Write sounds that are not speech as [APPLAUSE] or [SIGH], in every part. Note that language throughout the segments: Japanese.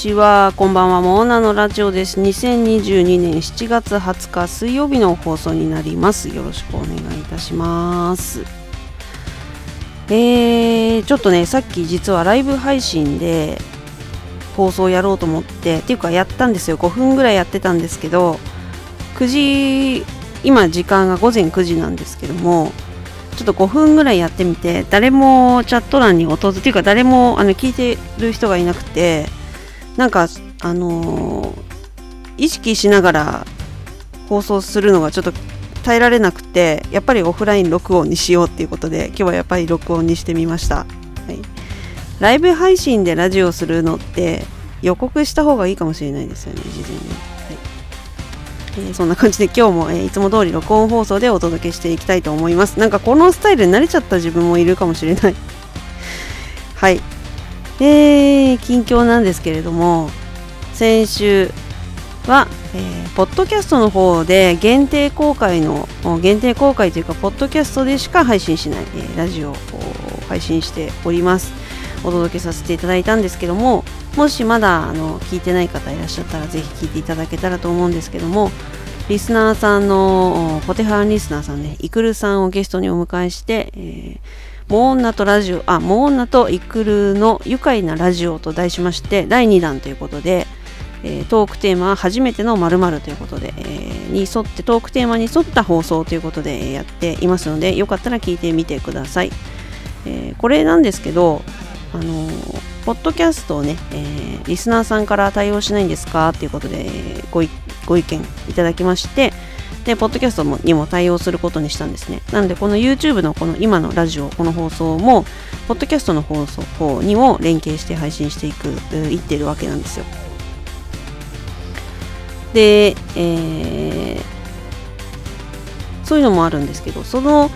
ちは、こんばんは、モーナのラジオです。2022年7月20日水曜日の放送になります。よろしくお願いいたします。えー、ちょっとね、さっき実はライブ配信で放送やろうと思って、っていうかやったんですよ。5分ぐらいやってたんですけど、9時、今時間が午前9時なんですけども、ちょっと5分ぐらいやってみて誰もチャット欄に訪れていうか誰もあの聞いてる人がいなくてなんかあのー、意識しながら放送するのがちょっと耐えられなくてやっぱりオフライン録音にしようっていうことで今日はやっぱり録音にしてみました、はい、ライブ配信でラジオするのって予告した方がいいかもしれないですよね事前に。えー、そんな感じで今日も、えー、いつも通り録音放送でお届けしていきたいと思います。なんかこのスタイルに慣れちゃった自分もいるかもしれない。はい。えー、近況なんですけれども先週は、えー、ポッドキャストの方で限定公開の限定公開というかポッドキャストでしか配信しない、えー、ラジオを配信しております。お届けさせていただいたんですけどももしまだあの聞いてない方いらっしゃったらぜひ聞いていただけたらと思うんですけどもリスナーさんのポテハンリスナーさんねイクルさんをゲストにお迎えして、えー、モーンナとラジオあモーナとイクルの愉快なラジオと題しまして第2弾ということで、えー、トークテーマは初めての〇〇ということで、えー、に沿ってトークテーマに沿った放送ということでやっていますのでよかったら聞いてみてください、えー、これなんですけどあのポッドキャストをね、え、リスナーさんから対応しないんですか？っていうことでごご意見いただきましてでポッドキャストにも対応することにしたんですね。なのでこの YouTube のこの今のラジオこの放送もポッドキャストの放送にも連携して配信していくいってるわけなんですよ。で、えー、そういうのもあるんですけどその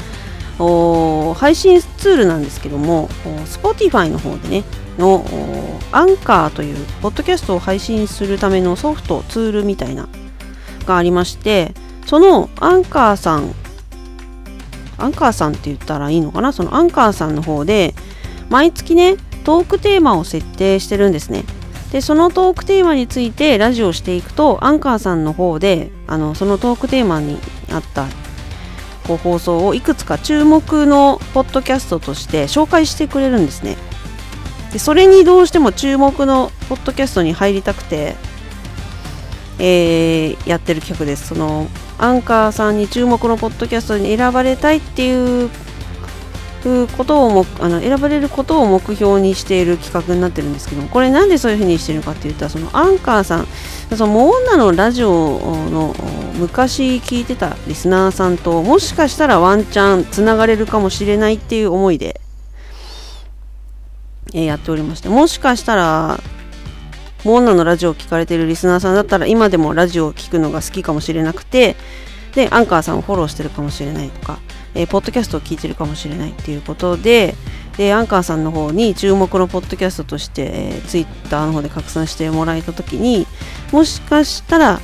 配信ツールなんですけども Spotify の方でねのアンカーというポッドキャストを配信するためのソフトツールみたいながありましてそのアンカーさんアンカーさんって言ったらいいのかな？そのアンカーさんの方で毎月ねトークテーマを設定してるんですね。でそのトークテーマについてラジオをしていくとアンカーさんの方であのそのトークテーマにあったこう放送をいくつか注目のポッドキャストとして紹介してくれるんですね。でそれにどうしても注目のポッドキャストに入りたくて、えー、やってる企画です。そのアンカーさんに注目のポッドキャストに選ばれたいっていうことをもあの選ばれることを目標にしている企画になってるんですけどもこれなんでそういうふうにしてるのかっていうとそのアンカーさんそのモーナのラジオの昔聞いてたリスナーさんともしかしたらワンチャンつながれるかもしれないっていう思いでえやっておりましてもしかしたらモーナのラジオを聞かれているリスナーさんだったら今でもラジオを聴くのが好きかもしれなくてでアンカーさんをフォローしてるかもしれないとか、えー、ポッドキャストを聞いてるかもしれないっていうことででアンカーさんの方に注目のポッドキャストとして、えー、ツイッターの方で拡散してもらえた時にもしかしたら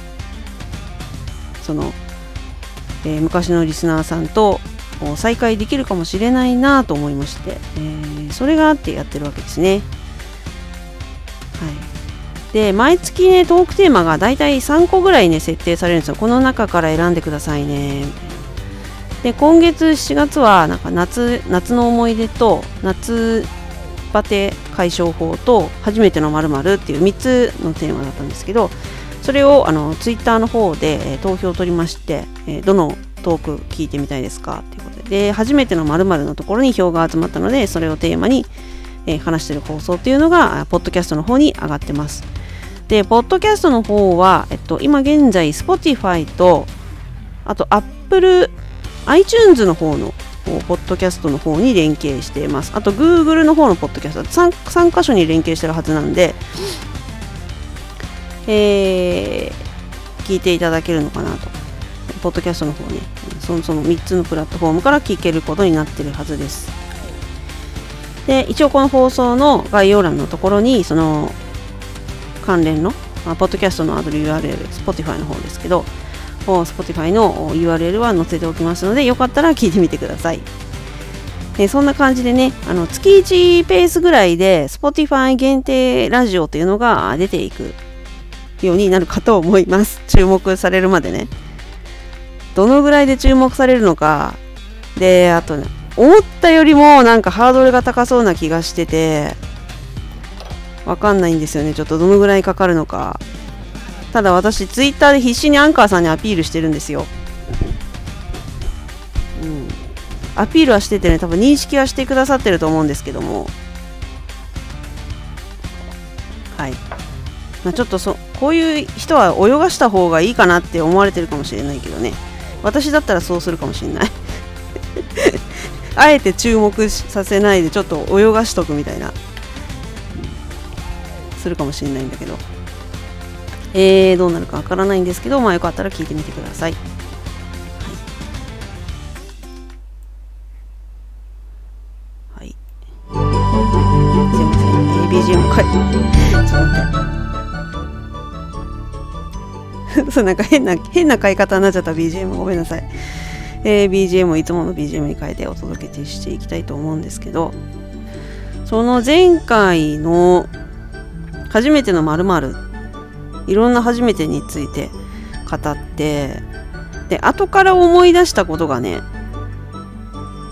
その、えー、昔のリスナーさんと再開できるかもしれないなと思いまして、えー、それがあってやってるわけですね。はい、で毎月ねトークテーマがだいたい3個ぐらいね設定されるんですよ。この中から選んでくださいね。で今月7月はなんか夏夏の思い出と夏バテ解消法と初めてのまるっていう3つのテーマだったんですけどそれをあのツイッターの方で、え、投票を取りまして、え、どのトーク聞いてみたいですかっていうことでで初めての〇〇のところに票が集まったのでそれをテーマに、えー、話してる放送っていうのがポッドキャストの方に上がってます。でポッドキャストの方は、えっと、今現在 Spotify とあと Apple iTunes の方のポッドキャストの方に連携しています。あと Google の方のポッドキャスト 3, 3箇所に連携してるはずなんでえー、聞いていただけるのかなと。ポッドキャストの方ね。そのその3つのプラットフォームから聞けることになってるはずです。で一応この放送の概要欄のところにその関連の、まあ、ポッドキャストのアドレ URL Spotify の方ですけど Spotify の URL は載せておきますのでよかったら [LAUGHS] 聞いてみてください。でそんな感じでねあの月1ペースぐらいで Spotify 限定ラジオというのが出ていくようになるかと思います。注目されるまでね。どのぐらいで注目されるのか。であとね思ったよりもなんかハードルが高そうな気がしててわかんないんですよね。ちょっとどのぐらいかかるのか。ただ私ツイッターで必死にアンカーさんにアピールしてるんですよ。うん。アピールはしててね多分認識はしてくださってると思うんですけども。はい。まあ、ちょっとそこういう人は泳がした方がいいかなって思われてるかもしれないけどね。私だったらそうするかもしれない。あえて注目させないでちょっと泳がしとくみたいなするかもしれないんだけど。えー、どうなるかわからないんですけどまあよかったら聞いてみてください。はい、すいません、BGM 変えちょっと待って。[LAUGHS] そうなんか変な変な変え方になっちゃった。BGM ごめんなさい。えー、BGM をいつもの BGM に変えてお届けしていきたいと思うんですけどその前回の初めてのまるいろんな初めてについて語ってで後から思い出したことがね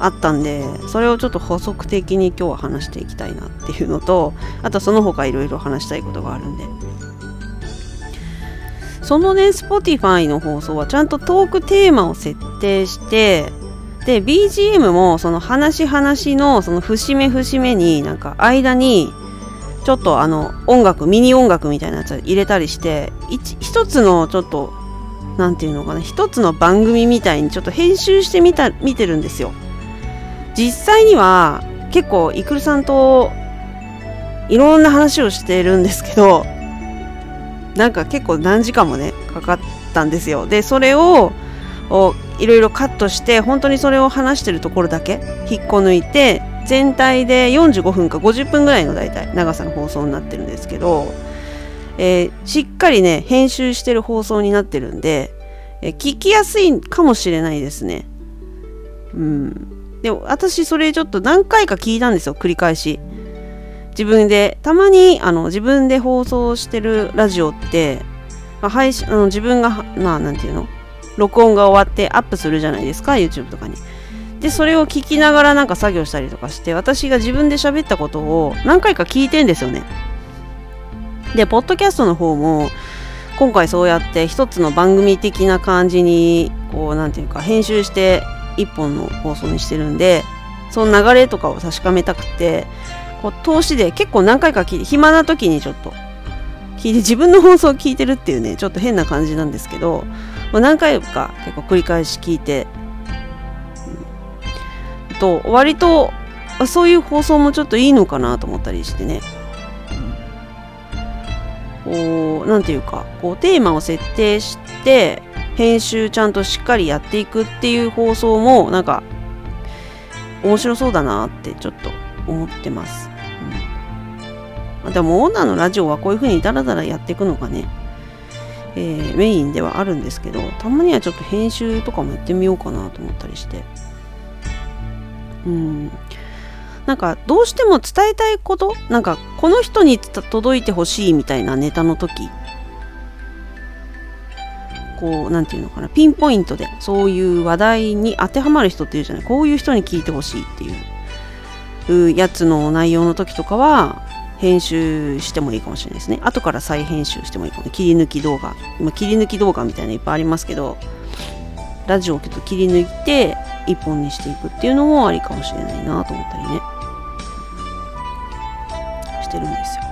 あったんでそれをちょっと補足的に今日は話していきたいなっていうのとあとその他いろいろ話したいことがあるんでそのね Spotify の放送はちゃんとトークテーマを設定してで BGM もその話話のその節目節目になんか間にちょっとあの音楽ミニ音楽みたいなやつ入れたりして一つのちょっと何て言うのかな一つの番組みたいにちょっと編集してみた見てるんですよ。実際には結構イクルさんといろんな話をしてるんですけどなんか結構何時間もねかかったんですよ。でそれをいろいろカットして本当にそれを話してるところだけ引っこ抜いて全体で45分か50分ぐらいの大体長さの放送になってるんですけど、えー、しっかりね編集してる放送になってるんで、えー、聞きやすいかもしれないですね。うん。でも私それちょっと何回か聞いたんですよ繰り返し。自分でたまにあの自分で放送してるラジオって、まあ、配信あの自分がまあなんていうの？録音が終わってアップするじゃないですか YouTube とかに。でそれを聞きながらなんか作業したりとかして私が自分で喋ったことを何回か聞いてんですよね。でポッドキャストの方も今回そうやって一つの番組的な感じにこう何て言うか編集して一本の放送にしてるんでその流れとかを確かめたくてこう投資で結構何回か聞いて暇な時にちょっと聞いて自分の放送を聞いてるっていうねちょっと変な感じなんですけど、まあ、何回か結構繰り返し聞いて、と割とそういう放送もちょっといいのかなと思ったりしてね、こう何て言うかこうテーマを設定して編集ちゃんとしっかりやっていくっていう放送もなんか面白そうだなってちょっと思ってます。でもオーナーのラジオはこういう風にダラダラやっていくのがね、えー、メインではあるんですけどたまにはちょっと編集とかもやってみようかなと思ったりして。うん。なんかどうしても伝えたいことなんかこの人に届いてほしいみたいなネタの時こう何て言うのかなピンポイントでそういう話題に当てはまる人っていうじゃない。こういう人に聞いてほしいっていうやつの内容の時とかは編集してもいいかもしれないですね。後から再編集してもいいかも。切り抜き動画。今切り抜き動画みたいなのいっぱいありますけどラジオをちょっと切り抜いて一本にしていくっていうのもありかもしれないなと思ったりね。してるんですよ。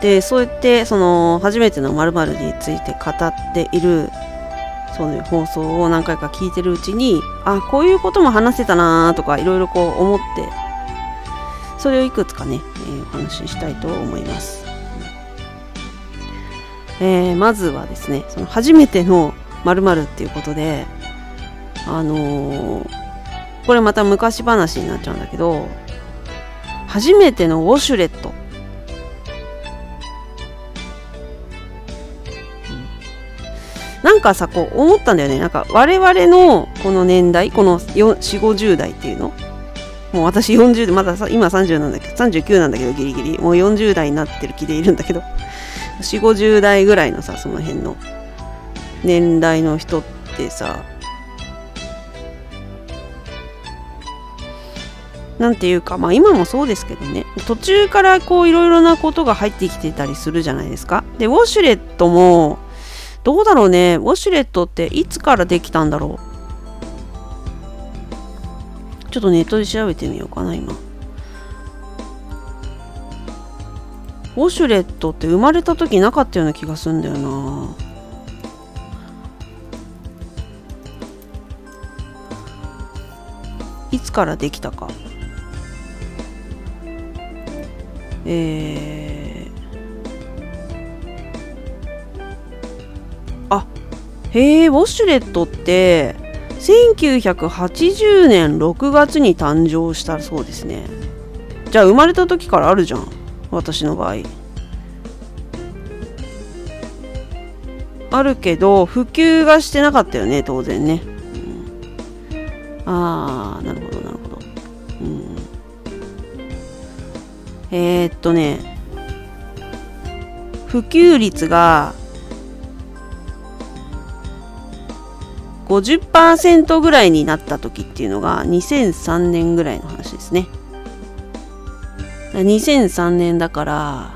でそうやってその初めての〇〇について語っているそういう放送を何回か聞いてるうちにあこういうことも話せたなとかいろいろこう思ってそれをいくつかね、えー、お話ししたいと思います、えー、まずはですねその初めての〇〇っていうことであのー、これまた昔話になっちゃうんだけど初めてのウォシュレット。なんかさこう思ったんだよね。なんか我々のこの年代この4 4 5 0代っていうのもう私40でまだ今30なんだけど39なんだけどギリギリ。もう40代になってる気でいるんだけど。4 5 0代ぐらいのさその辺の。年代の人ってさ。なんていうかまあ今もそうですけどね。途中からこういろいろなことが入ってきてたりするじゃないですか。でウォシュレットもどうだろうね。ウォシュレットっていつからできたんだろう。ちょっとネットで調べてみようかな今。ウォシュレットって生まれた時なかったような気がするんだよな。いつからできたか。えー、あへえウォシュレットって1980年6月に誕生したそうですね。じゃあ生まれた時からあるじゃん私の場合。あるけど普及がしてなかったよね当然ね、うん、ああなるほどなるほど。うん。えー、っとね普及率が50%ぐらいになった時っていうのが2003年ぐらいの話ですね。2003年だから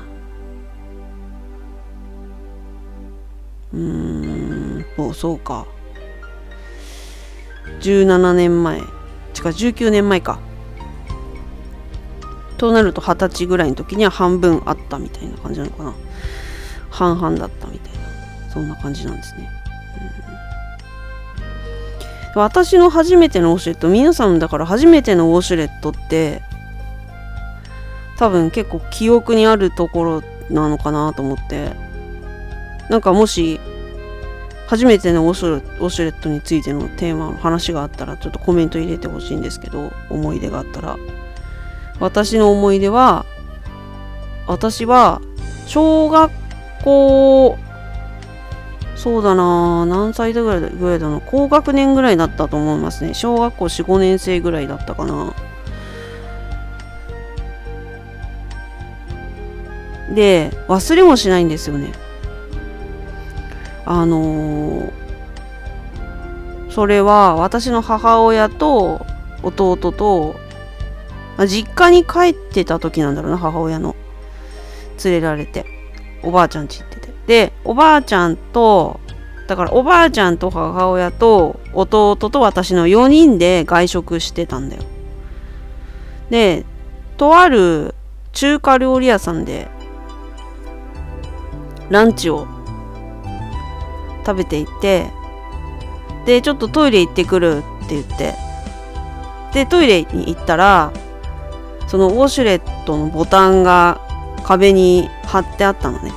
うーんもうそうか。17年前違う19年前か。となると二十歳ぐらいの時には半分あったみたいな感じなのかな。半々だったみたいなそんな感じなんですね、私の初めてのウォシュレット皆さんだから初めてのウォシュレットって多分結構記憶にあるところなのかなと思って。なんかもし初めてのウォシュレットについてのテーマの話があったらちょっとコメント入れてほしいんですけど思い出があったら。私の思い出は私は小学校そうだな。何歳ぐらいぐらいだな。高学年ぐらいだったと思いますね。小学校45年生ぐらいだったかな。で忘れもしないんですよね。あのー、それは私の母親と弟と実家に帰ってた時なんだろうな母親の。連れられて。おばあちゃんちでおばあちゃんとだからおばあちゃんと母親と弟と私の4人で外食してたんだよ。でとある中華料理屋さんでランチを食べていてでちょっとトイレ行ってくるって言ってでトイレに行ったらそのウォシュレットのボタンが壁に貼ってあったのね。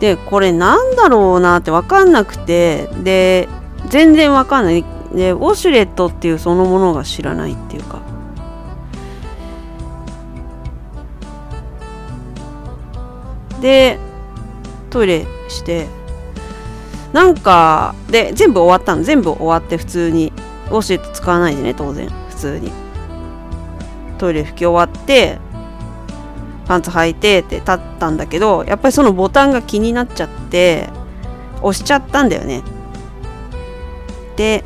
でこれなんだろうなって分かんなくてで全然分かんない。でウォシュレットっていうそのものが知らないっていうか。でトイレして。なんかで全部終わったの。全部終わって普通に。ウォシュレット使わないでね当然。普通に。トイレ拭き終わってパンツ履いてって立ったんだけどやっぱりそのボタンが気になっちゃって押しちゃったんだよねで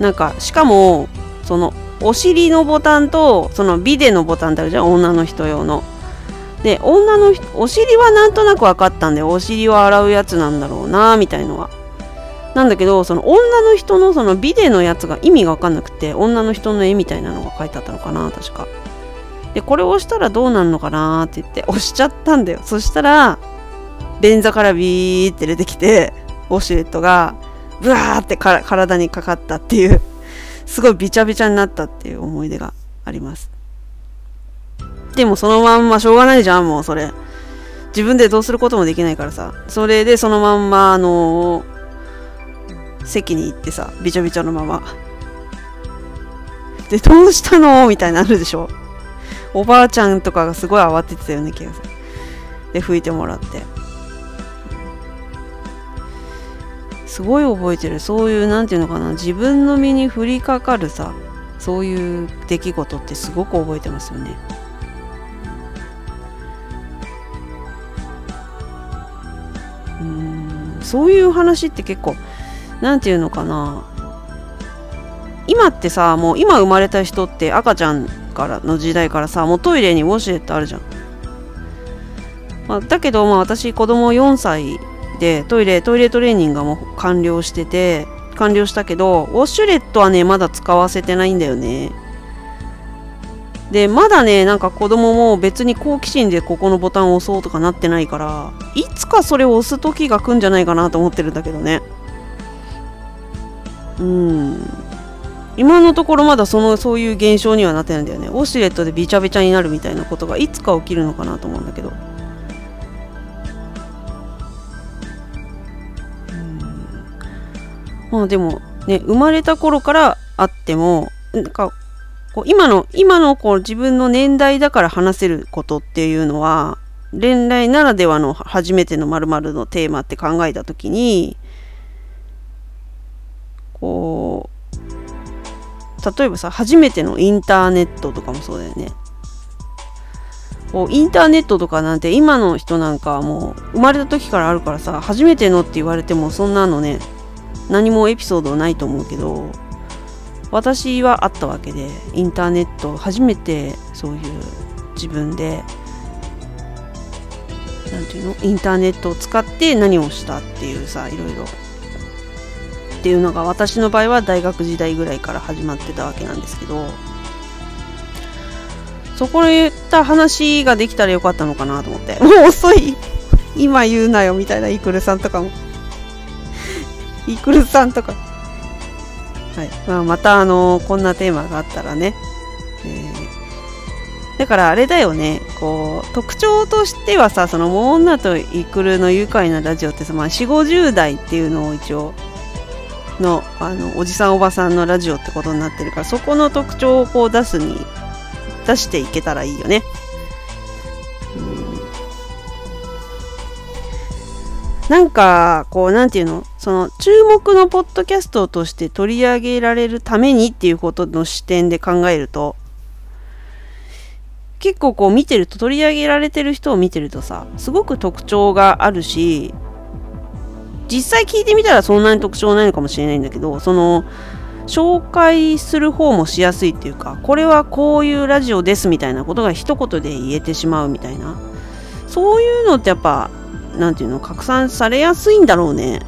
なんかしかもそのお尻のボタンとそのビデのボタンってあるじゃん？女の人用の。で女のお尻はなんとなく分かったんでお尻を洗うやつなんだろうなみたいのは。なんだけどその女の人のそのビデのやつが意味が分かんなくて女の人の絵みたいなのが書いてあったのかな確か。でこれを押したらどうなるのかなって言って押しちゃったんだよ。そしたら便座からビーって出てきてウォシュレットがブワーって体にかかったっていうすごいびちゃびちゃになったっていう思い出があります。でもそのまんましょうがないじゃん、もうそれ。自分でどうすることもできないからさ。それでそのまんま、あのー、席に行ってさ、びちゃびちゃのまま。で、どうしたの？みたいになるでしょ？おばあちゃんとかがすごい慌ててたよね、気がする。で拭いてもらってすごい覚えてるそういうなんていうのかな自分の身に降りかかるさそういう出来事ってすごく覚えてますよねうんそういう話って結構なんていうのかな。今ってさもう今生まれた人って赤ちゃんからの時代からさもうトイレにウォシュレットあるじゃん、まあ、だけどまあ私子供4歳でトイレトイレトレーニングがもう完了してて完了したけどウォシュレットはねまだ使わせてないんだよね。でまだねなんか子供も別に好奇心でここのボタンを押そうとかなってないからいつかそれを押す時が来るんじゃないかなと思ってるんだけどね。うん。今のところまだそのそういう現象にはなってないんだよね。ウォシュレットでびちゃびちゃになるみたいなことがいつか起きるのかなと思うんだけど。まあでもね生まれた頃からあってもなんかこう今の今のこう自分の年代だから話せることっていうのは恋愛ならではの初めてのまるのテーマって考えた時にこう例えばさ初めてのインターネットとかもそうだよね。こうインターネットとかなんて今の人なんかはもう生まれた時からあるからさ初めてのって言われてもそんなのね何もエピソードないと思うけど私はあったわけでインターネット初めてそういう自分で何ていうの？インターネットを使って何をしたっていうさいろいろっていうのが私の場合は大学時代ぐらいから始まってたわけなんですけどそこで言った話ができたらよかったのかなと思って [LAUGHS] もう遅い今言うなよみたいなイクルさんとかも [LAUGHS] イクルさんとか。はい。まあ、また、あのこんなテーマがあったらね。えー、だからあれだよね。こう、特徴としてはさ、その、モ女とイクルの愉快なラジオってさ、まあ、4、50代っていうのを一応、の、あの、おじさんおばさんのラジオってことになってるから、そこの特徴をこう出すに、出していけたらいいよね。なんか、こう、なんていうの？その、注目のポッドキャストとして取り上げられるためにっていうことの視点で考えると、結構こう見てると、取り上げられてる人を見てるとさ、すごく特徴があるし、実際聞いてみたらそんなに特徴ないのかもしれないんだけど、その、紹介する方もしやすいっていうか、これはこういうラジオですみたいなことが一言で言えてしまうみたいな。そういうのってやっぱなんていうの拡散されやすいんだろうね。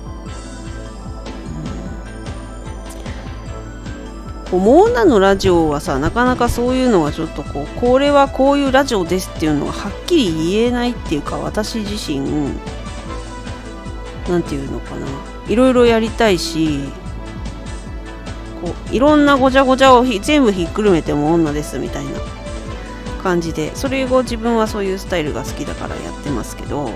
こうモーナのラジオはさなかなかそういうのはちょっとこうこれはこういうラジオですっていうのがはっきり言えないっていうか私自身なんていうのかな。いろいろやりたいしこういろんなごちゃごちゃを全部ひっくるめても女ですみたいな感じでそれを自分はそういうスタイルが好きだからやってますけど。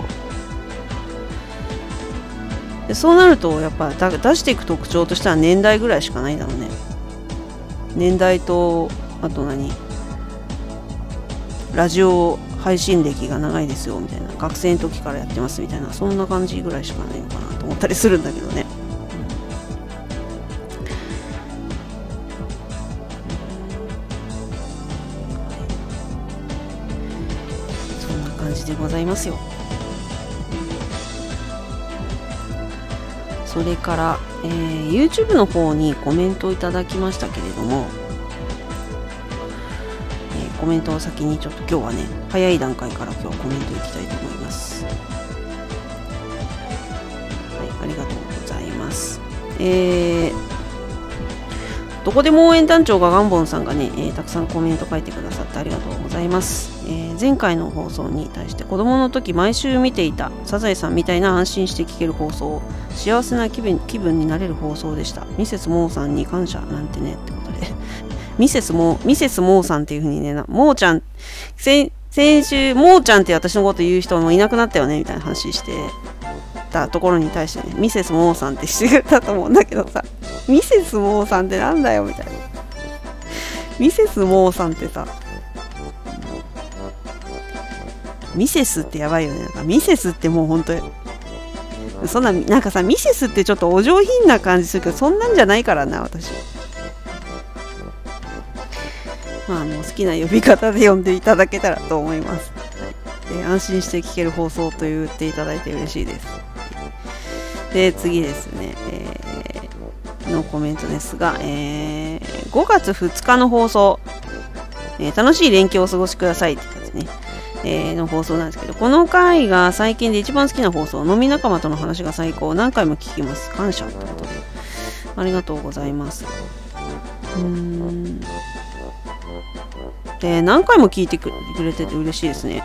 でそうなるとやっぱ出していく特徴としては年代ぐらいしかないだろうね。年代とあと何？ラジオ配信歴が長いですよみたいな。学生の時からやってますみたいな。そんな感じぐらいしかないのかなと思ったりするんだけどね。そんな感じでございますよ。それから、えー、YouTube の方にコメントをいただきましたけれども、コメントを先にちょっと今日はね、早い段階から今日はコメントいきたいと思います。はい、ありがとうございます。えーどこでも応援団長がガンボンさんがね、えー、たくさんコメント書いてくださってありがとうございます、えー、前回の放送に対して子供の時毎週見ていたサザエさんみたいな安心して聞ける放送幸せな気分気分になれる放送でしたミセスモーさんに感謝なんてねってミセスモーミセスモーさんっていう風にねモーちゃん先週モーちゃんって私のこと言う人もいなくなったよねみたいな話してたところに対してねミセスモーさんってしてくれたと思うんだけどさミセスモーさんってなんだよみたいな。ミセスモーさんってさミセスってやばいよね。なんかミセスってもう本当にそんななんかさミセスってちょっとお上品な感じするけどそんなんじゃないからな私。まああの好きな呼び方で呼んでいただけたらと思います、えー、安心して聞ける放送と言っていただいて嬉しいですで次ですね、えー、のコメントですが、えー、5月2日の放送、えー、楽しい連休をお過ごしくださいって感じねえー、の放送なんですけど、この回が最近で一番好きな放送、飲み仲間との話が最高、何回も聞きます。感謝ってことで。ありがとうございます。うーん。で、何回も聞いてくれてて嬉しいですね。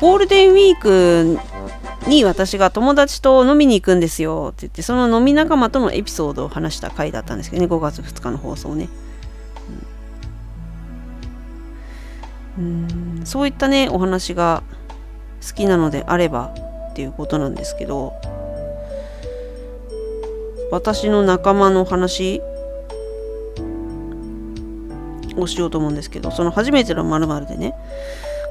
ゴールデンウィークに私が友達と飲みに行くんですよって言って、その飲み仲間とのエピソードを話した回だったんですけどね、5月2日の放送ね。うんそういったねお話が好きなのであればっていうことなんですけど私の仲間の話をしようと思うんですけどその初めてのまるでね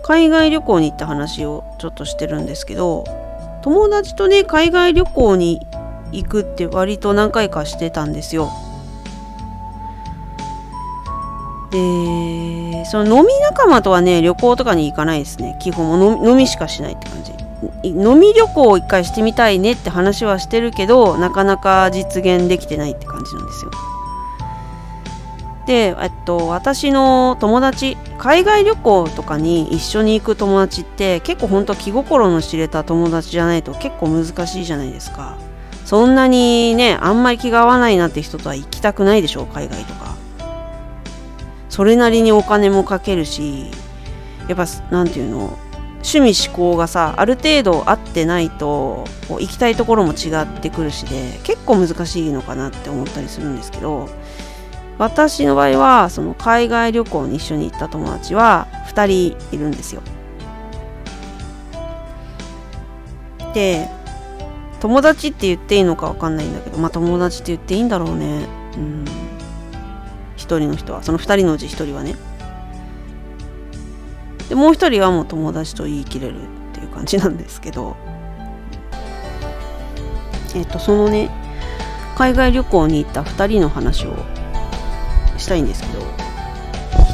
海外旅行に行った話をちょっとしてるんですけど友達とね海外旅行に行くって割と何回かしてたんですよ。でその飲み仲間とはね旅行とかに行かないですね。基本も飲みしかしないって感じ。飲み旅行を一回してみたいねって話はしてるけどなかなか実現できてないって感じなんですよ。で、えっと、私の友達海外旅行とかに一緒に行く友達って結構ほんと気心の知れた友達じゃないと結構難しいじゃないですか。そんなにねあんまり気が合わないなって人とは行きたくないでしょう海外とか。それなりにお金もかけるしやっぱ何て言うの趣味思考がさある程度合ってないとこう行きたいところも違ってくるしで結構難しいのかなって思ったりするんですけど私の場合はその海外旅行に一緒に行った友達は2人いるんですよ。で友達って言っていいのか分かんないんだけどまあ友達って言っていいんだろうね。うん1人の人はその2人のうち1人はねでもう1人はもう友達と言い切れるっていう感じなんですけどえっ、とそのね海外旅行に行った2人の話をしたいんですけど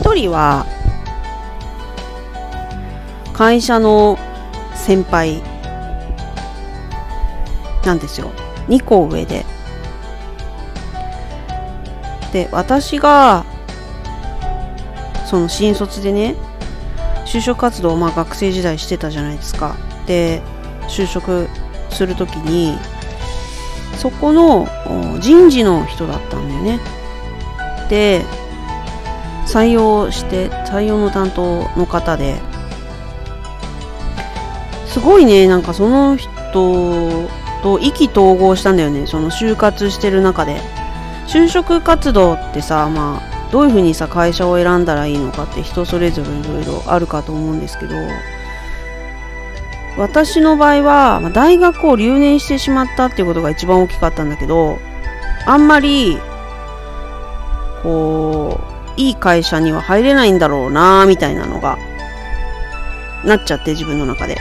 1人は会社の先輩なんですよ。2個上で。で私がその新卒でね就職活動をまあ学生時代してたじゃないですか。で就職する時にそこの人事の人だったんだよね。で採用して採用の担当の方で。すごいねなんかその人と意気投合したんだよねその就活してる中で。就職活動ってさまあどういうふうにさ会社を選んだらいいのかって人それぞれいろいろあるかと思うんですけど。私の場合は、大学を留年してしまったっていうことが一番大きかったんだけどあんまりこういい会社には入れないんだろうなみたいなのがなっちゃって自分の中で。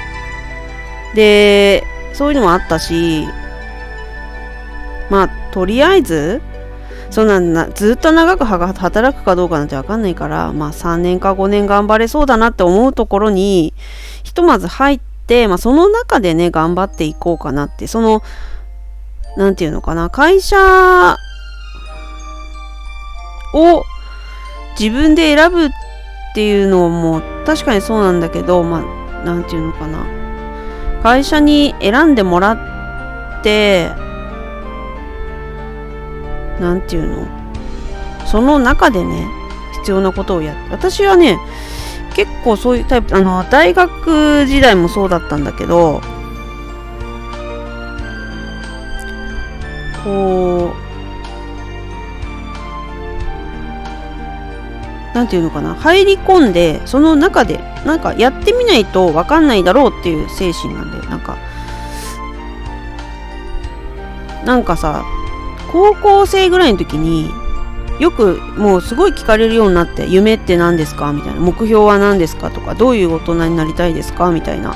でそういうのもあったしまあとりあえずそんななずっと長く働くかどうかなんて分かんないから、まあ3年か5年頑張れそうだなって思うところに、ひとまず入って、まあその中でね、頑張っていこうかなって、その、なんていうのかな、会社を自分で選ぶっていうのも確かにそうなんだけど、まあ、なんていうのかな。会社に選んでもらって、何て言うの？その中でね必要なことをやって私はね結構そういうタイプあの大学時代もそうだったんだけどこうなんていうのかな入り込んでその中でなんかやってみないと分かんないだろうっていう精神なんだよ。なんかなんかさ高校生ぐらいの時によくもうすごい聞かれるようになって夢って何ですか？みたいな。目標は何ですか？とかどういう大人になりたいですか？みたいな。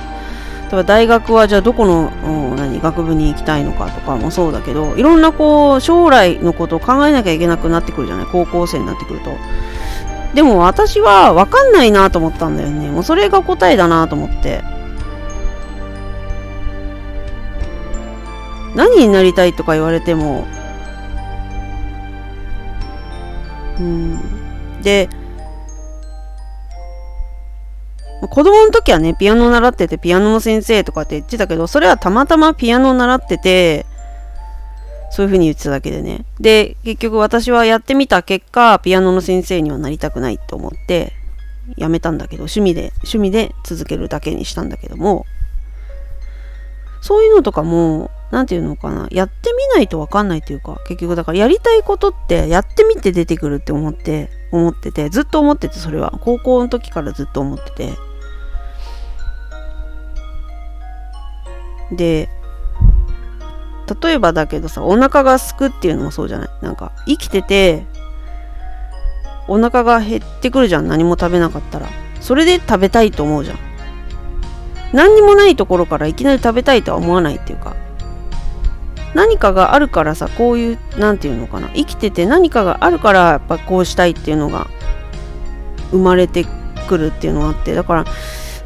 例えば大学はじゃあどこの何学部に行きたいのか？とかもそうだけどいろんなこう将来のことを考えなきゃいけなくなってくるじゃない？高校生になってくると。でも私は分かんないなと思ったんだよね。もうそれが答えだなと思って。何になりたいとか言われても。うん。で子供の時はね、ピアノ習ってて、ピアノの先生とかって言ってたけど、それはたまたまピアノ習ってて、そういう風に言ってただけでね。で、結局私はやってみた結果、ピアノの先生にはなりたくないと思って、やめたんだけど、趣味で、趣味で続けるだけにしたんだけども、そういうのとかも、何て言うのかな、やってみないとわかんないというか、結局だからやりたいことってやってみて出てくるって思って、思ってて、ずっと思ってて、それは。高校の時からずっと思ってて。で、例えばだけどさ、お腹がすくっていうのもそうじゃない？なんか、生きてて、お腹が減ってくるじゃん。何も食べなかったら。それで食べたいと思うじゃん。何にもないところからいきなり食べたいとは思わないっていうか。何かがあるからさ、こういう、何て言うのかな。生きてて何かがあるから、やっぱこうしたいっていうのが生まれてくるっていうのがあって。だから、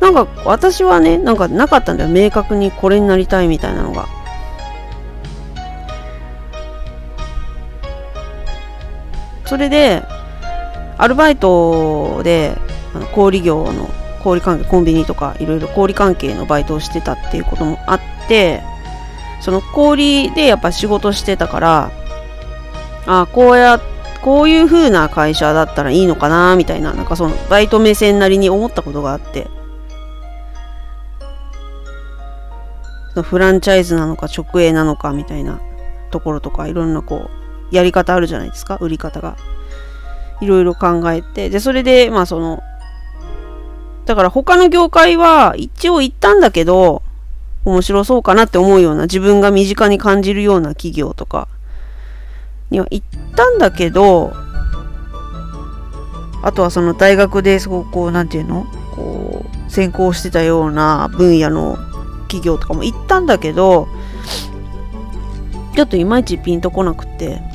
なんか私はね、なんかなかったんだよ。明確にこれになりたいみたいなのが。それで、アルバイトで、あの小売業の小売関係、コンビニとかいろいろ小売関係のバイトをしてたっていうこともあって、その小売でやっぱ仕事してたから、あこうや、こういう風な会社だったらいいのかな、みたいな、なんかそのバイト目線なりに思ったことがあって、フランチャイズなのか直営なのかみたいなところとかいろんなこうやり方あるじゃないですか売り方が。いろいろ考えて。でそれでまあそのだから他の業界は一応行ったんだけど面白そうかなって思うような自分が身近に感じるような企業とかには行ったんだけどあとはその大学でそうこう何て言うの？こう専攻してたような分野の企業とかも行ったんだけどちょっといまいちピンとこなくて。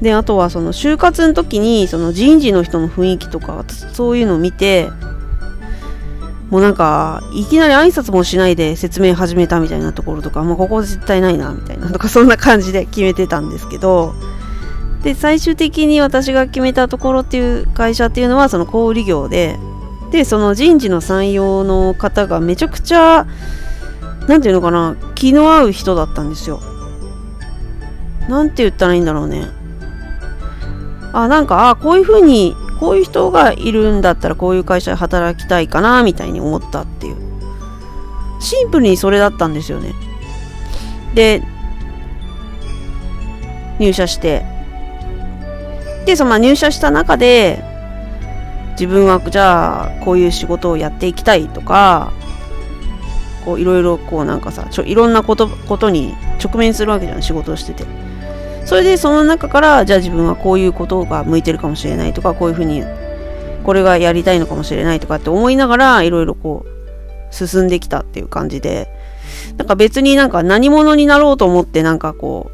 であとはその就活の時にその人事の人の雰囲気とかそういうのを見てもうなんかいきなり挨拶もしないで説明始めたみたいなところとかもうここ絶対ないなみたいなとかそんな感じで決めてたんですけどで最終的に私が決めたところっていう会社っていうのはその小売業ででその人事の採用の方がめちゃくちゃ何て言うのかな気の合う人だったんですよ。何て言ったらいいんだろうね。あなんかあこういう風にこういう人がいるんだったらこういう会社で働きたいかなみたいに思ったっていう。シンプルにそれだったんですよね。で入社して。でその入社した中で自分はじゃあこういう仕事をやっていきたいとかこういろいろこうなんかさちょいろんなことことに直面するわけじゃん仕事をしてて。それでその中からじゃあ自分はこういうことが向いてるかもしれないとかこういうふうにこれがやりたいのかもしれないとかって思いながらいろいろこう進んできたっていう感じでなんか別になんか何者になろうと思ってなんかこ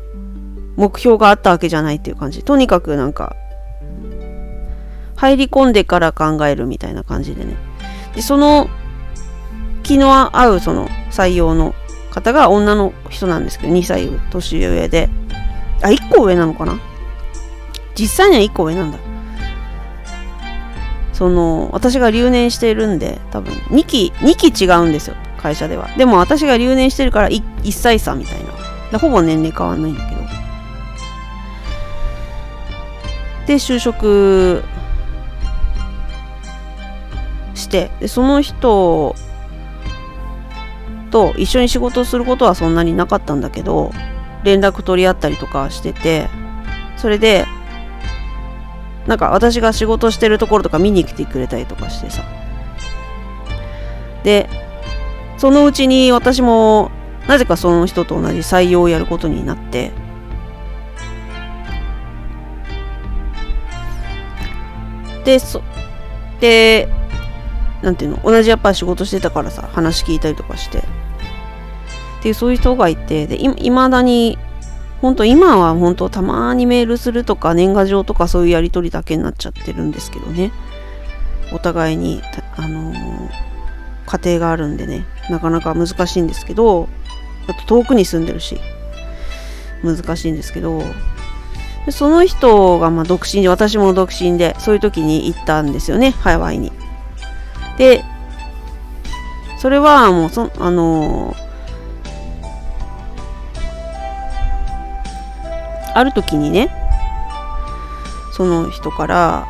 う目標があったわけじゃないっていう感じとにかくなんか入り込んでから考えるみたいな感じでね。で、その気の合うその採用の方が女の人なんですけど、2歳年上で。あ、1個上なのかな？実際には1個上なんだ。その、私が留年しているんで、多分2期、2期違うんですよ、会社では。でも私が留年してるから 1, 1歳差みたいな。ほぼ年齢変わんないんだけど。で、就職してでその人と一緒に仕事することはそんなになかったんだけど連絡取り合ったりとかしててそれでなんか私が仕事してるところとか見に来てくれたりとかしてさ。でそのうちに私もなぜかその人と同じ採用をやることになって。でそでなんていうの同じやっぱ仕事してたからさ話聞いたりとかして。っていうそういう人がいてでいまだに本当今は本当たまにメールするとか年賀状とかそういうやり取りだけになっちゃってるんですけどね。お互いにあのー、家庭があるんでね。なかなか難しいんですけどあと遠くに住んでるし難しいんですけどでその人がまあ独身で私も独身でそういう時に行ったんですよねハワイに。でそれはもうそあのーある時にねその人から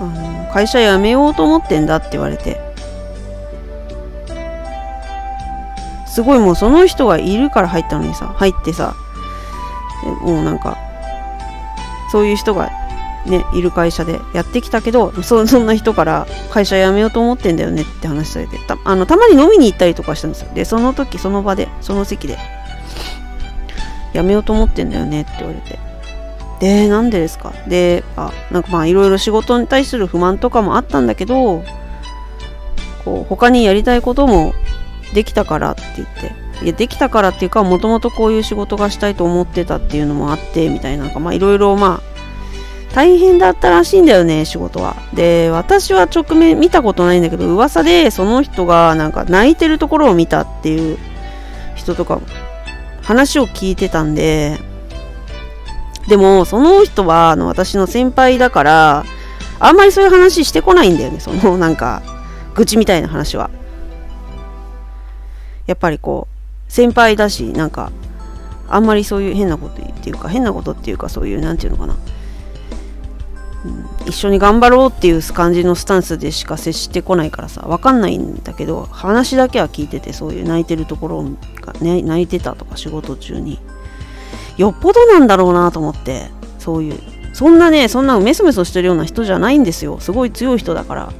あの会社辞めようと思ってんだって言われて。すごいもうその人がいるから入ったのにさ入ってさもうなんかそういう人がねいる会社でやってきたけどそそんな人から会社辞めようと思ってんだよねって話されてたあのたまに飲みに行ったりとかしたんですよ。でその時その場でその席で辞めようと思ってんだよねって言われて。で、なんでですか？で、あ、なんかまあいろいろ仕事に対する不満とかもあったんだけど、こう、他にやりたいこともできたからって言って、いや、できたからっていうか、もともとこういう仕事がしたいと思ってたっていうのもあって、みたいな、なんかまあいろいろまあ、大変だったらしいんだよね、仕事は。で、私は直面見たことないんだけど、噂でその人がなんか泣いてるところを見たっていう人とか話を聞いてたんで、でも、その人は、あの、私の先輩だから、あんまりそういう話してこないんだよね。その、[LAUGHS] なんか、愚痴みたいな話は。やっぱりこう、先輩だし、なんか、あんまりそういう変なことっていうか、変なことっていうか、そういう、なんていうのかな。一緒に頑張ろうっていう感じのスタンスでしか接してこないからさ分かんないんだけど話だけは聞いててそういう泣いてるところが、ね、泣いてたとか仕事中に。よっぽどなんだろうなと思ってそういうそんなねそんなメソメソしてるような人じゃないんですよ。すごい強い人だから。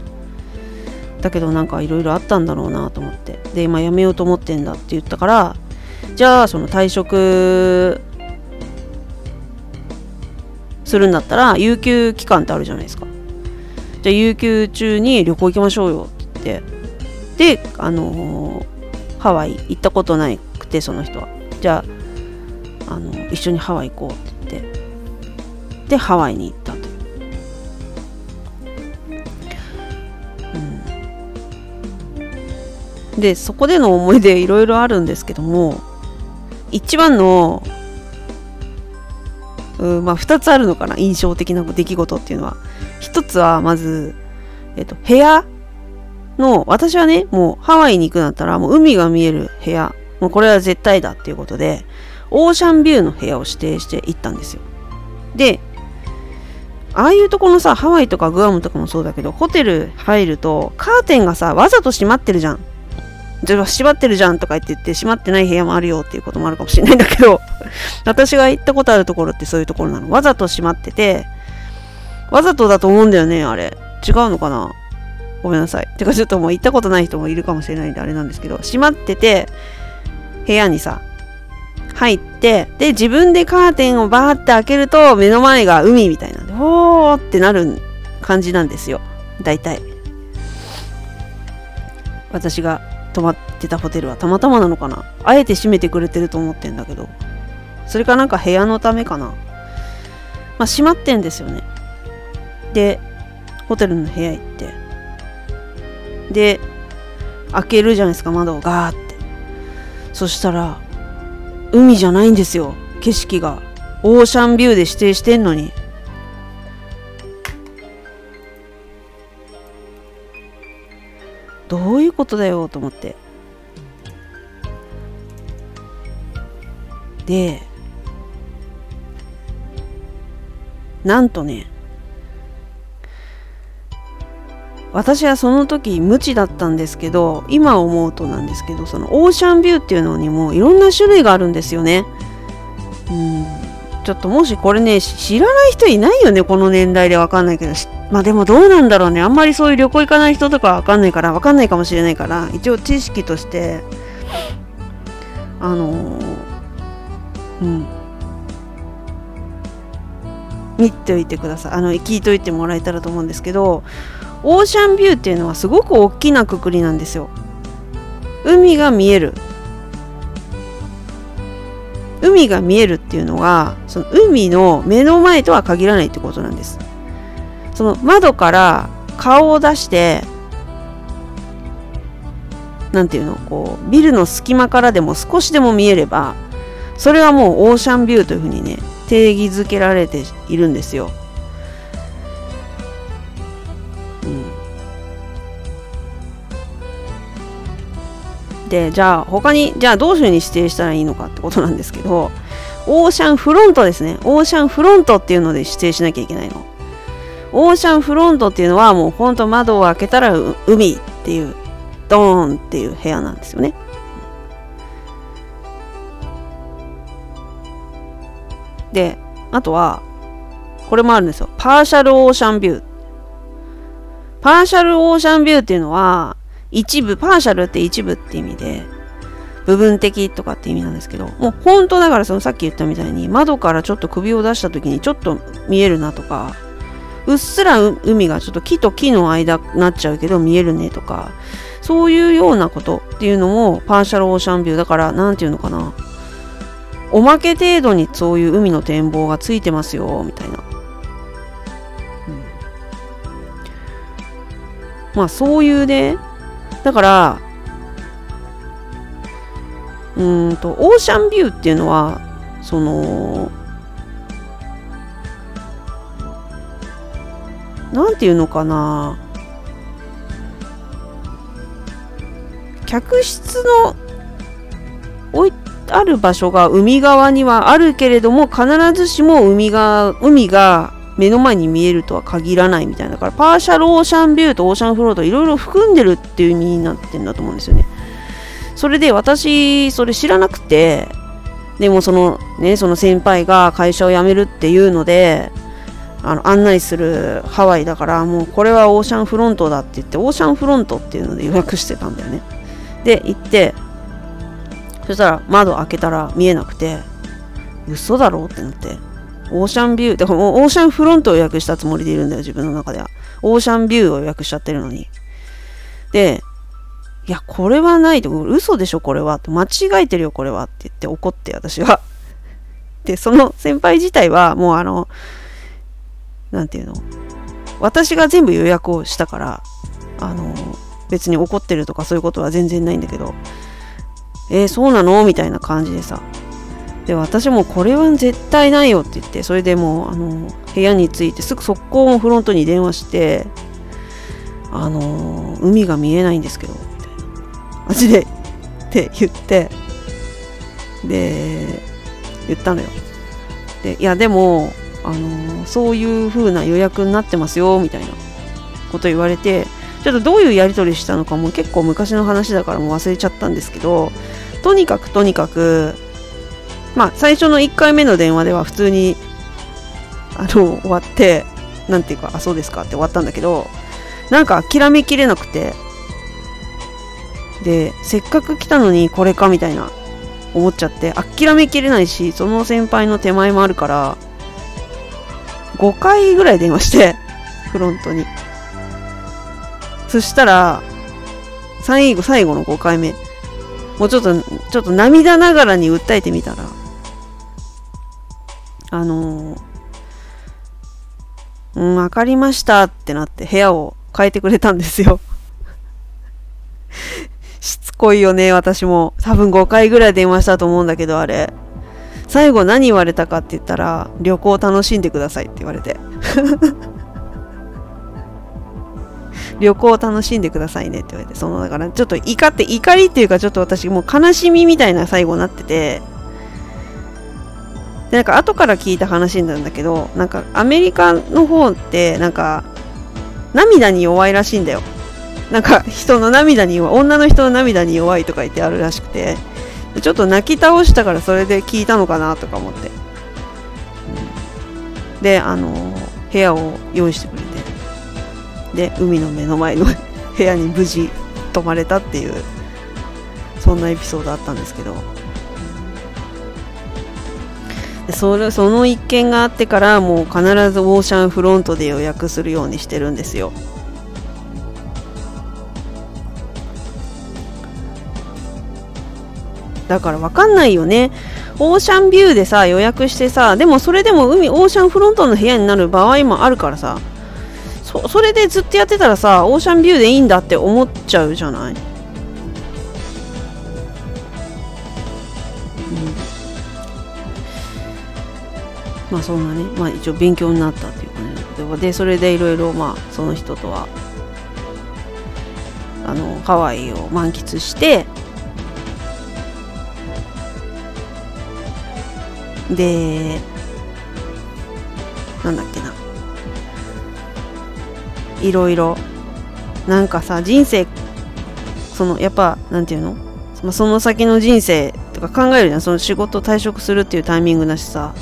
だけどなんかいろいろあったんだろうなと思って。で今辞めようと思ってんだって言ったからじゃあその退職するんだったら有給期間ってあるじゃないですか。じゃあ有給中に旅行行きましょうよって言ってであのー、ハワイ行ったことなくてその人は。じゃああの一緒にハワイ行こうって言ってでハワイに行ったと、うん、でそこでの思い出いろいろあるんですけども一番のうんまあ、2つあるのかな印象的な出来事っていうのは。1つはまず、えっと、部屋の私はねもうハワイに行くんだったらもう海が見える部屋もうこれは絶対だっていうことでオーシャンビューの部屋を指定して行ったんですよ。でああいうとこのさハワイとかグアムとかもそうだけどホテル入るとカーテンがさわざと閉まってるじゃん。じゃあ閉まってるじゃんとか言って言って閉まってない部屋もあるよっていうこともあるかもしれないんだけど [LAUGHS] 私が行ったことあるところってそういうところなのわざと閉まっててわざとだと思うんだよねあれ。違うのかな？ごめんなさい。てかちょっともう行ったことない人もいるかもしれないんであれなんですけど閉まってて部屋にさ入ってで自分でカーテンをバーって開けると目の前が海みたいなんでおーってなる感じなんですよ。大体。私が泊まってたホテルはたまたまなのかな？あえて閉めてくれてると思ってんだけど。それかなんか部屋のためかな？まあ閉まってんですよね。でホテルの部屋行って。で開けるじゃないですか窓をガーって。そしたら海じゃないんですよ。景色が。オーシャンビューで指定してんのに。どういうことだよと思ってでなんとね私はその時無知だったんですけど今思うとなんですけどそのオーシャンビューっていうのにもいろんな種類があるんですよねうんちょっともしこれね、知らない人いないよね、この年代でわかんないけど知っ。まあでもどうなんだろうね。あんまりそういう旅行行かない人とかわかんないから、わかんないかもしれないから、一応知識として、あのー、うん。見ておいてください。あの、聞いといてもらえたらと思うんですけど、オーシャンビューっていうのはすごく大きなくくりなんですよ海が見える海が見えるっていうのがその海の目の前とは限らないってことなんですその窓から顔を出して何ていうのこうビルの隙間からでも少しでも見えればそれはもうオーシャンビューというふうにね定義づけられているんですよ。でじゃあ他にじゃあどういうふうに指定したらいいのかってことなんですけどオーシャンフロントですねオーシャンフロントっていうので指定しなきゃいけないの。オーシャンフロントっていうのはもうほんと窓を開けたら海っていうドーンっていう部屋なんですよね。で、あとは、これもあるんですよ。パーシャルオーシャンビュー。パーシャルオーシャンビューっていうのは、一部、パーシャルって一部って意味で、部分的とかって意味なんですけど、もう本当だからそのさっき言ったみたいに、窓からちょっと首を出した時にちょっと見えるなとか、うっすら海がちょっと木と木の間になっちゃうけど見えるねとか、そういうようなことっていうのもパーシャルオーシャンビューだから何て言うのかな。おまけ程度にそういう海の展望がついてますよみたいな、うん、まあそういうねだからうんとオーシャンビューっていうのはそのなんていうのかな客室の置いある場所が海側にはあるけれども必ずしも海が海が目の前に見えるとは限らないみたいなだからパーシャルオーシャンビューとオーシャンフローといろいろ含んでるっていう意味になってんだと思うんですよね。それで私それ知らなくてでもそのねその先輩が会社を辞めるっていうのであの案内するハワイだからもうこれはオーシャンフロントだって言ってオーシャンフロントっていうので予約してたんだよね。で行ってそしたら窓開けたら見えなくて嘘だろうってなってオーシャンビューでもオーシャンフロントを予約したつもりでいるんだよ自分の中では。オーシャンビューを予約しちゃってるのに。でいやこれはないと嘘でしょこれはって。間違えてるよこれはって言って怒って私は。でその先輩自体はもうあの何て言うの？私が全部予約をしたからあの別に怒ってるとかそういうことは全然ないんだけどえー、そうなの？みたいな感じでさ。で私もこれは絶対ないよって言ってそれでもうあの部屋に着いてすぐ速攻フロントに電話してあの海が見えないんですけどみたいなマジでって言ってで言ったのよ。でいやでもあのそういう風な予約になってますよみたいなこと言われてちょっとどういうやり取りしたのかも結構昔の話だからもう忘れちゃったんですけどとにかくとにかくまあ最初の1回目の電話では普通にあの終わって何て言うかあそうですかって終わったんだけどなんか諦めきれなくてでせっかく来たのにこれかみたいな思っちゃって諦めきれないしその先輩の手前もあるから5回ぐらい電話してフロントにそしたら、最後、最後の5回目。もうちょっと、ちょっと涙ながらに訴えてみたら、あのー、うん、わかりましたってなって部屋を変えてくれたんですよ。[LAUGHS] しつこいよね、私も。多分5回ぐらい電話したと思うんだけど、あれ。最後何言われたかって言ったら、旅行楽しんでくださいって言われて。[LAUGHS] 旅行を楽しんでくださいねって言われて、その、だからちょっと怒って、怒りっていうかちょっと私もう悲しみみたいな最後になってて、で、なんか後から聞いた話なんだけど、なんかアメリカの方ってなんか涙に弱いらしいんだよ。なんか人の涙に弱い、女の人の涙に弱いとか言ってあるらしくて、ちょっと泣き倒したからそれで聞いたのかなとか思って。うんで、あの、部屋を用意してくれて。で海の目の前の [LAUGHS] 部屋に無事泊まれたっていうそんなエピソードあったんですけどでそれその一件があってからもう必ずオーシャンフロントで予約するようにしてるんですよだから分かんないよね。オーシャンビューでさ予約してさでもそれでも海オーシャンフロントの部屋になる場合もあるからさ。そそれでずっとやってたらさオーシャンビューでいいんだって思っちゃうじゃない、うん、まあそんなねまあ一応勉強になったっていう感じでそれでいろいろまあその人とはあのハワイを満喫してでなんだっけな。いろいろ。なんかさ人生そのやっぱなんていうの？その先の人生とか考えるじゃん。その仕事退職するっていうタイミングだしさ。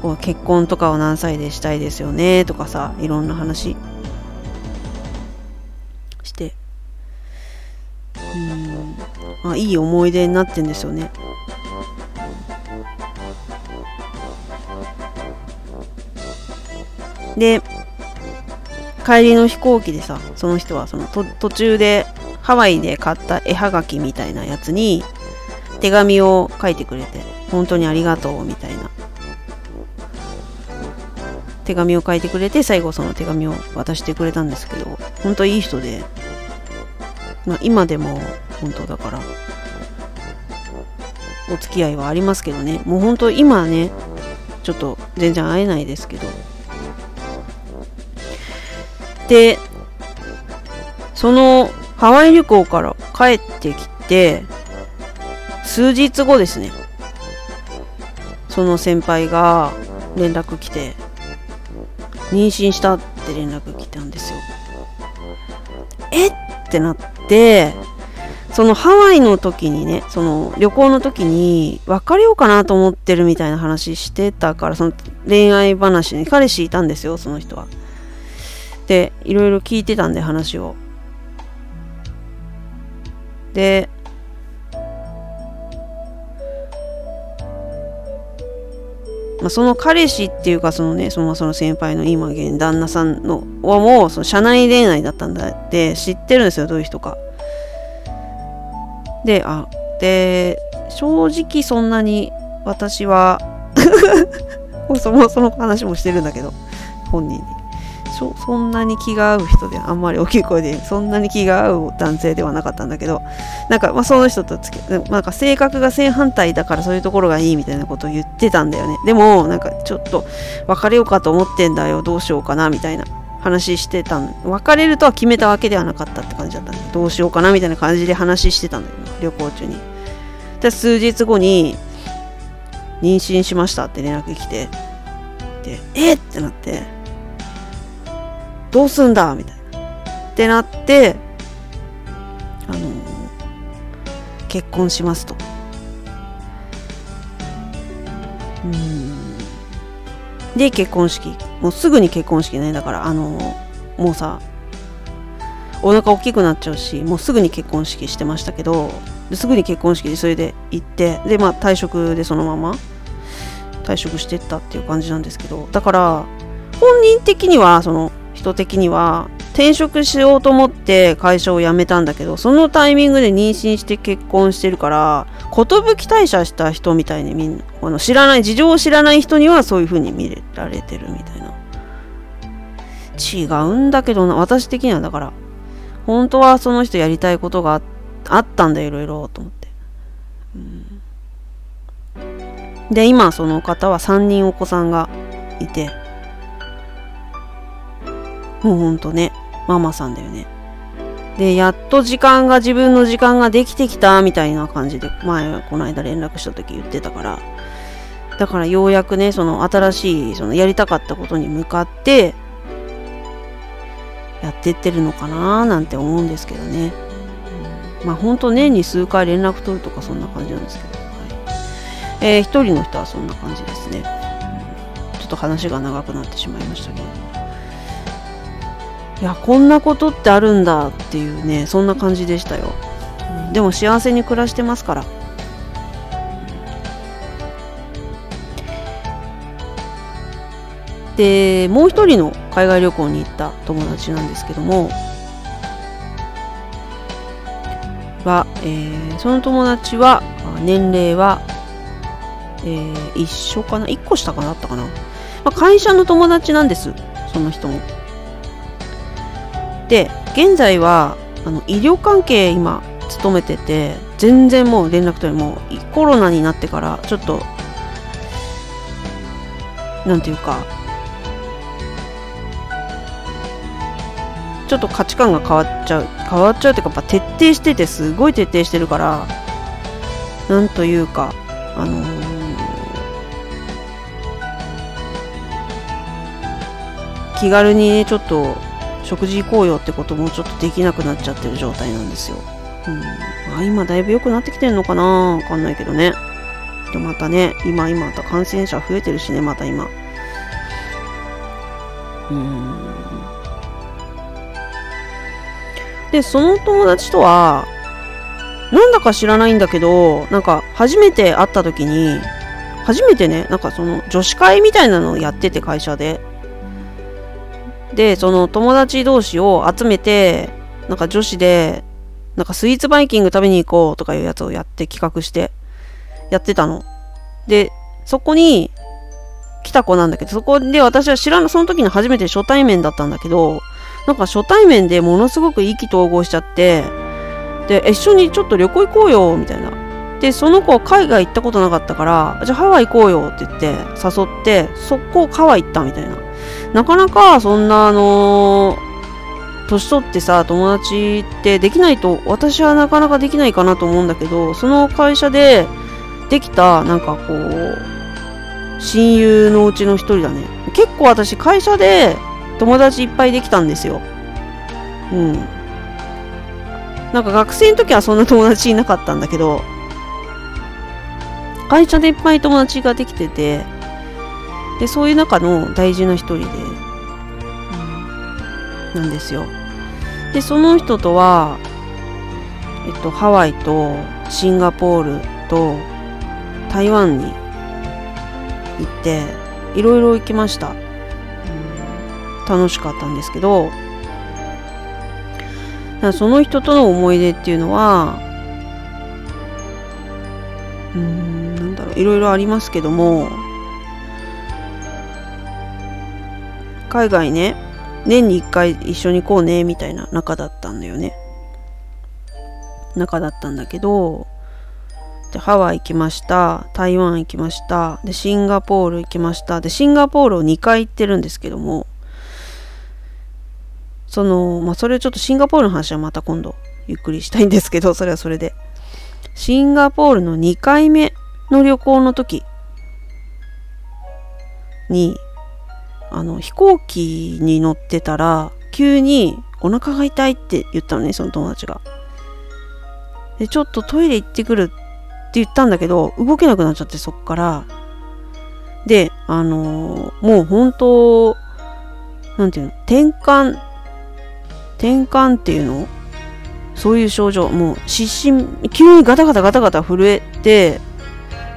こう結婚とかを何歳でしたいですよねとかさいろんな話して。うん。あいい思い出になってんですよね。で帰りの飛行機でさその人はその途中でハワイで買った絵はがきみたいなやつに手紙を書いてくれて本当にありがとうみたいな。手紙を書いてくれて最後その手紙を渡してくれたんですけど本当いい人で、まあ、今でも本当だからお付き合いはありますけどね。もう本当今ねちょっと全然会えないですけど。で、そのハワイ旅行から帰ってきて、数日後ですね。その先輩が連絡来て、妊娠したって連絡来たんですよ。えっ？てなって、そのハワイの時にね、その旅行の時に別れようかなと思ってるみたいな話してたから、その恋愛話に彼氏いたんですよ、その人は。っていろいろ聞いてたんで話を。で、まあ、その彼氏っていうかそのねそのその先輩の今現旦那さんのはもうその社内恋愛だったんだって知ってるんですよどういう人か。であで正直そんなに私は [LAUGHS] そのその話もしてるんだけど本人にそそんなに気が合う人であんまり大きい声でそんなに気が合う男性ではなかったんだけどなんか、まあ、その人とつけなんか性格が正反対だからそういうところがいいみたいなことを言ってたんだよね。でもなんかちょっと別れようかと思ってんだよどうしようかなみたいな話してたん別れるとは決めたわけではなかったって感じだったんでどうしようかなみたいな感じで話してたんだよ旅行中に。で数日後に妊娠しましたって連絡来てでえっ？ってなって。どうすんだみたいな。ってなって、あの、結婚しますと。うん。で、結婚式。もうすぐに結婚式ね。だから、あの、もうさ、お腹大きくなっちゃうし、もうすぐに結婚式してましたけど、すぐに結婚式でそれで行って、で、まあ退職でそのまま退職してったっていう感じなんですけど、だから、本人的には、その、人的には転職しようと思って会社を辞めたんだけどそのタイミングで妊娠して結婚してるから寿退社した人みたいにみんなこの知らない事情を知らない人にはそういう風に見られてるみたいな。違うんだけどな。私的にはだから本当はその人やりたいことがあったんだいろいろと思って、うん、で今その方は3人お子さんがいて。もうほんとね、ママさんだよね。で、やっと時間が、自分の時間ができてきたみたいな感じで、前、この間連絡した時言ってたから、だからようやくね、その新しい、そのやりたかったことに向かって、やってってるのかななんて思うんですけどね。まあ本当年に数回連絡取るとかそんな感じなんですけど。はい、えー、一人の人はそんな感じですね。ちょっと話が長くなってしまいましたけど。いやこんなことってあるんだっていうねそんな感じでしたよ、でも幸せに暮らしてますから。でもう一人の海外旅行に行った友達なんですけどもは、えー、その友達は年齢は、えー、一緒かな？1個下かな？あったかな、まあ、会社の友達なんですその人も。で現在はあの医療関係今勤めてて全然もう連絡取りもコロナになってからちょっとなんていうかちょっと価値観が変わっちゃう変わっちゃうっていうかやっぱ徹底しててすごい徹底してるからなんというかあのー、気軽にねちょっと食事行こうよってこともちょっとできなくなっちゃってる状態なんですよ。うん。まあ今だいぶ良くなってきてるのかな？わかんないけどね。でまたね、今今また感染者増えてるしね、また今。うん。で、その友達とは、なんだか知らないんだけど、なんか初めて会った時に、初めてね、なんかその女子会みたいなのをやってて会社で。で、その友達同士を集めて、なんか女子で、なんかスイーツバイキング食べに行こうとかいうやつをやって企画して、やってたの。で、そこに来た子なんだけど、そこで私は知らない、その時に初めて初対面だったんだけど、なんか初対面でものすごく意気投合しちゃって、で、一緒にちょっと旅行行こうよ、みたいな。で、その子海外行ったことなかったから、じゃあハワイ行こうよって言って誘って、速攻ハワイ行ったみたいな。なかなかそんなあの年取ってさ友達ってできないと私はなかなかできないかなと思うんだけどその会社でできたなんかこう親友のうちの一人だね。結構私会社で友達いっぱいできたんですよ。うん。なんか学生の時はそんな友達いなかったんだけど会社でいっぱい友達ができててでそういう中の大事な一人で、うん、なんですよ。でその人とはえっとハワイとシンガポールと台湾に行っていろいろ行きました、うん、楽しかったんですけどその人との思い出っていうのはうんなんだろういろいろありますけども海外ね、年に1回一緒に行こうね、みたいな仲だったんだよね。仲だったんだけど、で、ハワイ行きました。台湾行きました。で、シンガポール行きました。で、シンガポールを2回行ってるんですけども、その、まあ、それちょっとシンガポールの話はまた今度ゆっくりしたいんですけど、それはそれで。シンガポールの2回目の旅行の時に、あの飛行機に乗ってたら急にお腹が痛いって言ったのねその友達が。でちょっとトイレ行ってくるって言ったんだけど動けなくなっちゃってそっからであのー、もう本当なんていうの転換転換っていうの？そういう症状もう失神急にガタガタガタガタ震えて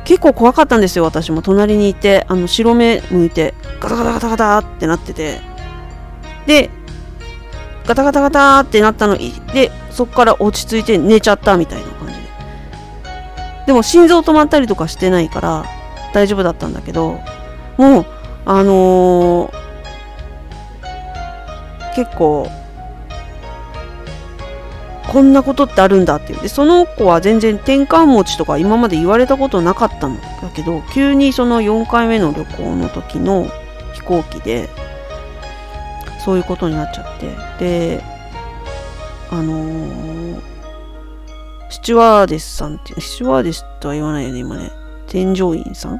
結構怖かったんですよ私も。隣にいてあの白目向いてガタガタガタガタってなってて。でガタガタガタってなったのでそっから落ち着いて寝ちゃったみたいな感じで。でも心臓止まったりとかしてないから大丈夫だったんだけどもうあのー、結構こんなことってあるんだっていう。でその子は全然転換持ちとか今まで言われたことなかったんだけど急にその4回目の旅行の時の飛行機でそういうことになっちゃって。であのー、スチュワーデスさんってスチュワーデスとは言わないよね今ね。添乗員さん？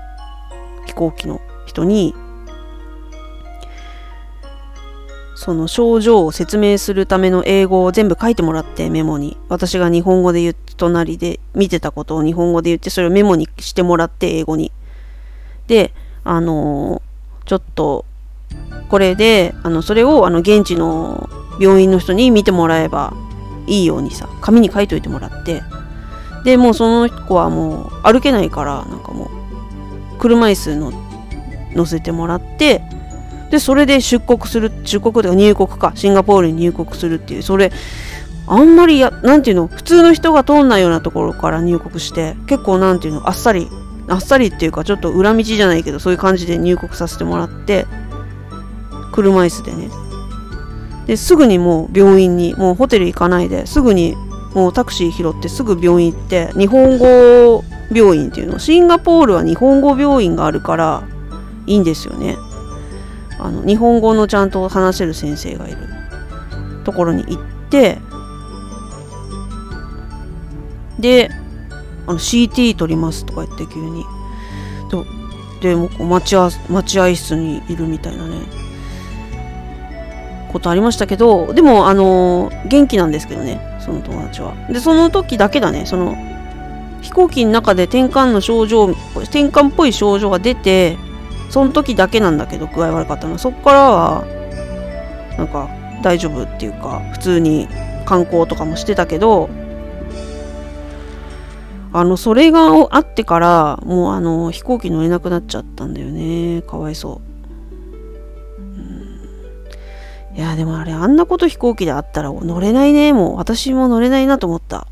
飛行機の人にその症状を説明するための英語を全部書いてもらってメモに。私が日本語で言って隣で見てたことを日本語で言ってそれをメモにしてもらって英語に。であの、ちょっとこれであのそれをあの現地の病院の人に見てもらえばいいようにさ紙に書いといてもらって。でもうその子はもう歩けないからなんかもう車椅子の乗せてもらってでそれで出国する出国というか入国かシンガポールに入国するっていうそれあんまりやなんていうの普通の人が通んないようなところから入国して結構なんていうのあっさりあっさりっていうかちょっと裏道じゃないけどそういう感じで入国させてもらって車椅子でね。ですぐにもう病院にもうホテル行かないですぐにもうタクシー拾ってすぐ病院行って日本語病院っていうのシンガポールは日本語病院があるからいいんですよね。あの日本語のちゃんと話せる先生がいる。ところに行ってであの CT 取りますとか言って急に。とでもう待合待合室にいるみたいなね。ことありましたけどでもあの元気なんですけどねその友達は。でその時だけだねその飛行機の中で転換の症状転換っぽい症状が出てその時だけなんだけど具合悪かったの。そこからはなんか大丈夫っていうか普通に観光とかもしてたけどあのそれがあってからもうあの飛行機乗れなくなっちゃったんだよね。かわいそう、うん、いやでもあれあんなこと飛行機であったら乗れないね。もう私も乗れないなと思った。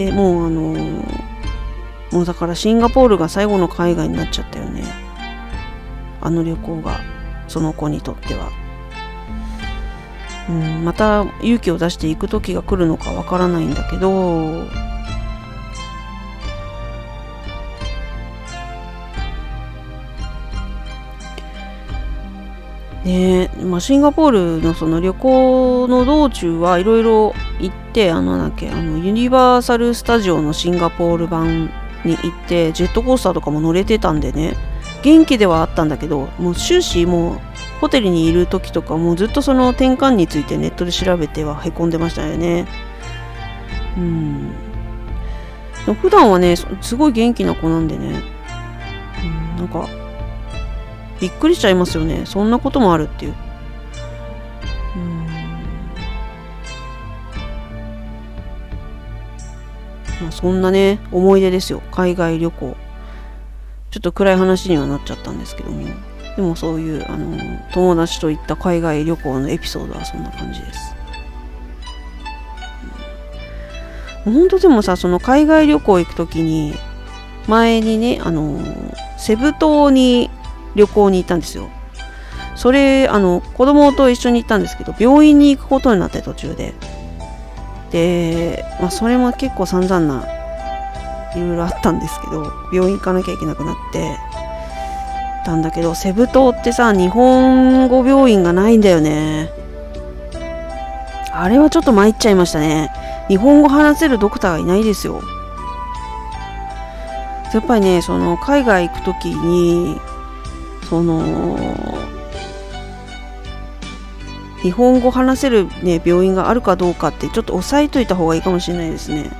でもうあのー、もうだからシンガポールが最後の海外になっちゃったよね。あの旅行がその子にとっては。うんまた勇気を出していく時が来るのかわからないんだけどね。まあ、シンガポールのその旅行の道中はいろいろ行ってあのなんだっけあのユニバーサル・スタジオのシンガポール版に行ってジェットコースターとかも乗れてたんでね。元気ではあったんだけどもう終始もうホテルにいる時とかもうずっとその転換についてネットで調べてはへこんでましたよね。うん。普段はねすごい元気な子なんでね、うん、なんかびっくりしちゃいますよね。そんなこともあるっていう。うん。まあそんなね思い出ですよ。海外旅行。ちょっと暗い話にはなっちゃったんですけども。でもそういうあの友達と行った海外旅行のエピソードはそんな感じです、うん、本当でもさその海外旅行行く時に前にねあのセブ島に旅行に行ったんですよ。それ、あの、子供と一緒に行ったんですけど、病院に行くことになって途中で。で、まあ、それも結構散々な、いろいろあったんですけど、病院行かなきゃいけなくなって、たんだけど、セブ島ってさ、日本語病院がないんだよね。あれはちょっと参っちゃいましたね。日本語話せるドクターがいないですよ。やっぱりね、その海外行くときに、その日本語話せる、ね、病院があるかどうかってちょっと押さえといた方がいいかもしれないですね、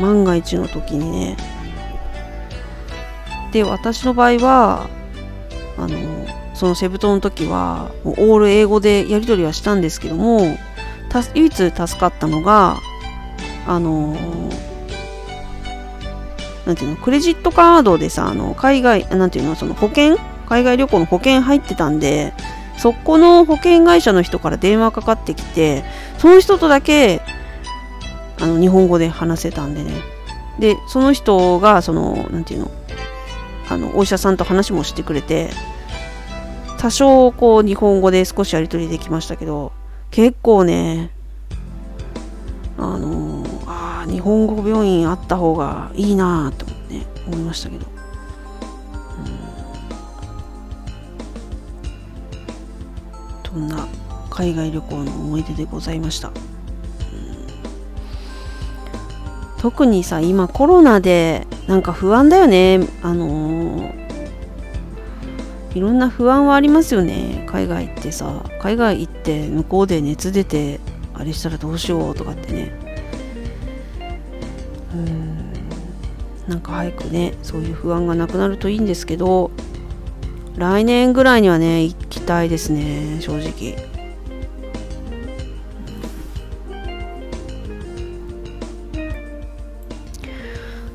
万が一の時にね。で私の場合はあのそのセブ島の時はオール英語でやり取りはしたんですけども唯一助かったのがあのなんていうの、クレジットカードでさ、あの、海外、なんていうの、その保険海外旅行の保険入ってたんで、そこの保険会社の人から電話かかってきて、その人とだけ、あの、日本語で話せたんでね。で、その人が、その、なんていうの、あの、お医者さんと話もしてくれて、多少、こう、日本語で少しやり取りできましたけど、結構ね、あの日本語病院あった方がいいなと、ね、思いましたけど、うん、そんな海外旅行の思い出でございました、うん、特にさ今コロナでなんか不安だよね。あのーいろんな不安はありますよね。海外行ってさ海外行って向こうで熱出てあれしたらどうしようとかってね。うん。なんか早くねそういう不安がなくなるといいんですけど来年ぐらいにはね行きたいですね正直。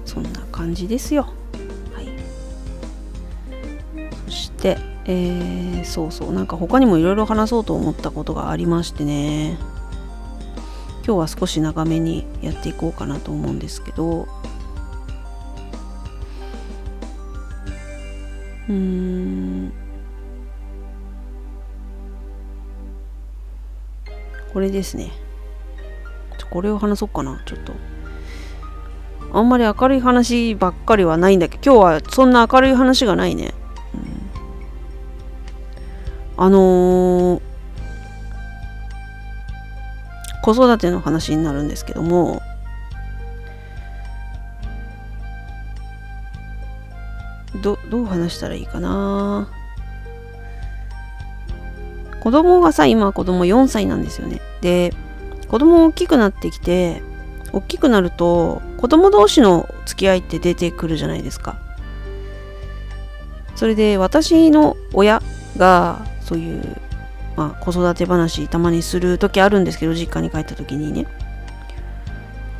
そんな感じですよ。はい。そしてえー、そうそうなんか他にもいろいろ話そうと思ったことがありましてね。今日は少し長めにやっていこうかなと思うんですけど。うーん。これですね。これを話そうかな。ちょっと。あんまり明るい話ばっかりはないんだけど今日はそんな明るい話がないね。あのー、子育ての話になるんですけどもどどう話したらいいかな？子供がさ今子供4歳なんですよね。で子供大きくなってきて大きくなると子供同士の付き合いって出てくるじゃないですか。それで私の親がそういう、まあ、子育て話たまにする時あるんですけど実家に帰った時にね。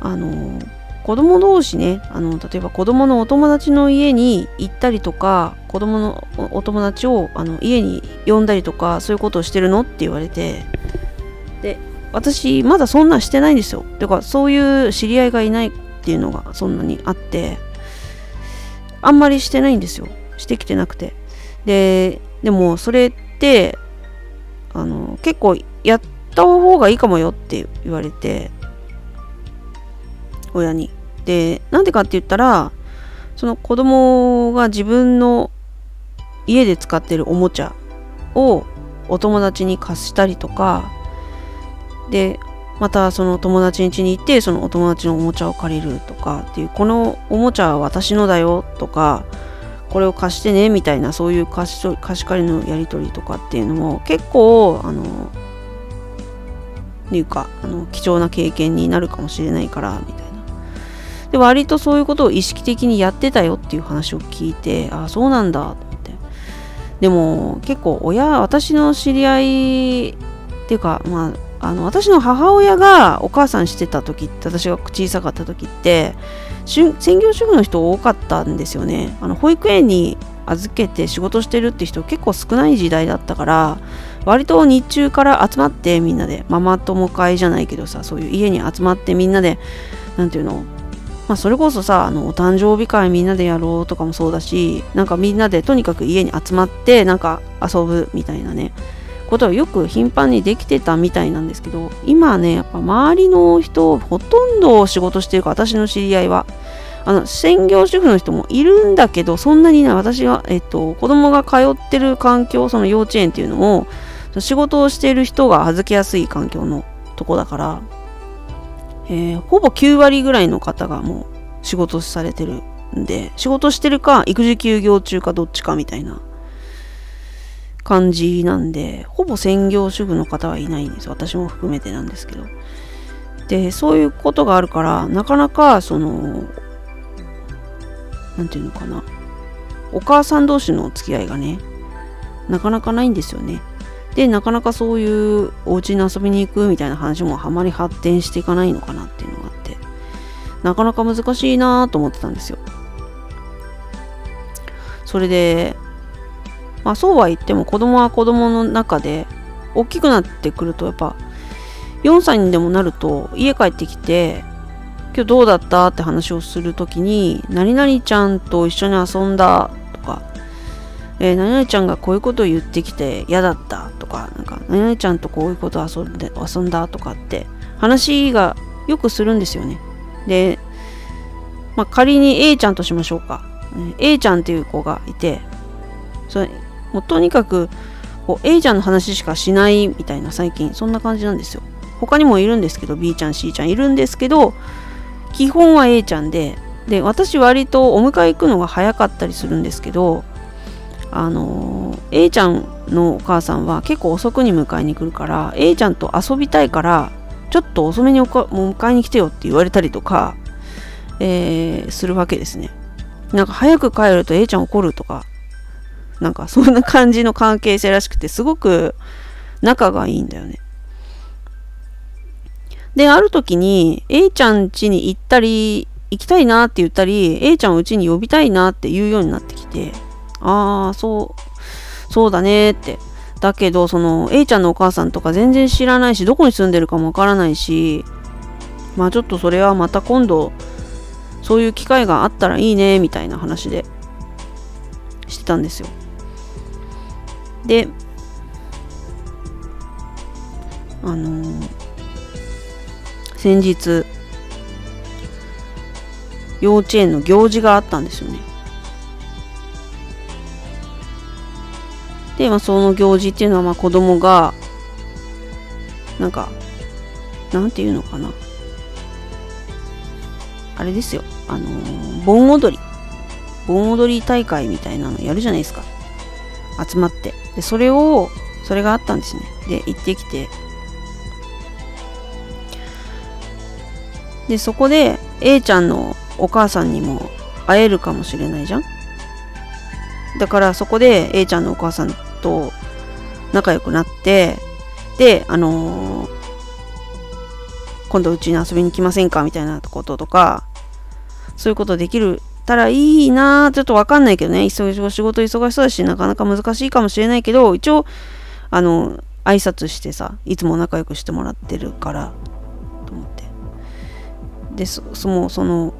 あの子供同士ねあの例えば子供のお友達の家に行ったりとか子供のお友達をあの家に呼んだりとかそういうことをしてるのって言われて。で私まだそんなんしてないんですよ。てかそういう知り合いがいないっていうのがそんなにあって。あんまりしてないんですよ。してきてなくて。ででもそれってあの結構やった方がいいかもよって言われて親に。でなんでかって言ったらその子供が自分の家で使ってるおもちゃをお友達に貸したりとかでまたその友達ん家に行ってそのお友達のおもちゃを借りるとかっていうこのおもちゃは私のだよとかこれを貸してねみたいなそういう貸し貸し借りのやり取りとかっていうのも結構あのいうかあの貴重な経験になるかもしれないからみたいな。で割とそういうことを意識的にやってたよっていう話を聞いてああそうなんだってでも結構親私の知り合いっていうかまああの私の母親がお母さんしてた時って私が小さかった時って専業主婦の人多かったんですよね。あの保育園に預けて仕事してるって人結構少ない時代だったから割と日中から集まってみんなでママ友会じゃないけどさそういう家に集まってみんなで何て言うのまあそれこそさあのお誕生日会みんなでやろうとかもそうだしなんかみんなでとにかく家に集まってなんか遊ぶみたいなね。ことはよく頻繁にできてたみたいなんですけど今ねやっぱ周りの人ほとんど仕事してるか私の知り合いは。あの専業主婦の人もいるんだけどそんなにね私が、えっと、子供が通ってる環境その幼稚園っていうのも仕事をしている人が預けやすい環境のとこだから、えー、ほぼ9割ぐらいの方がもう仕事されてるんで仕事してるか育児休業中かどっちかみたいな感じなんで、ほぼ専業主婦の方はいないんです。私も含めてなんですけど。で、そういうことがあるから、なかなか、その、なんていうのかな。お母さん同士のお付き合いがね、なかなかないんですよね。で、なかなかそういうお家に遊びに行くみたいな話もあまり発展していかないのかなっていうのがあって、なかなか難しいなと思ってたんですよ。それで、まあそうは言っても子供は子供の中で大きくなってくるとやっぱ4歳にでもなると家帰ってきて今日どうだったって話をするときに何々ちゃんと一緒に遊んだとか、えー、何々ちゃんがこういうことを言ってきて嫌だったとかなんか何々ちゃんとこういうことを遊んで遊んだとかって話がよくするんですよね。で、まあ、仮に A ちゃんとしましょうか。A ちゃんっていう子がいてそれもうとにかくこう A ちゃんの話しかしないみたいな最近そんな感じなんですよ。他にもいるんですけど B ちゃん C ちゃんいるんですけど基本は A ちゃんでで私割とお迎え行くのが早かったりするんですけどあの A ちゃんのお母さんは結構遅くに迎えに来るから A ちゃんと遊びたいからちょっと遅めにお迎えに来てよって言われたりとか、えー、するわけですね。なんか早く帰ると A ちゃん怒るとかなんかそんな感じの関係性らしくて、すごく仲がいいんだよね。で、ある時に A ちゃん家に行ったり、行きたいなって言ったり、A ちゃんを家に呼びたいなって言うようになってきて、ああ、そう、そうだねってだけどその A ちゃんのお母さんとか全然知らないしどこに住んでるかもわからないしまあちょっとそれはまた今度そういう機会があったらいいねみたいな話でしてたんですよであのー、先日幼稚園の行事があったんですよねで、まあ、その行事っていうのは、まあ、子供が、なんか、なんていうのかな。あれですよ。あのー、盆踊り。盆踊り大会みたいなのやるじゃないですか。集まって。で、それを、それがあったんですね。で、行ってきて。で、そこで、A ちゃんのお母さんにも会えるかもしれないじゃんだからそこで A ちゃんのお母さんと仲良くなってであのー、今度うちに遊びに来ませんか？みたいなこととかそういうことできるたらいいなちょっとわかんないけどね。忙しい仕事忙しそうだしなかなか難しいかもしれないけど一応あの挨拶してさいつも仲良くしてもらってるからと思って。でそもその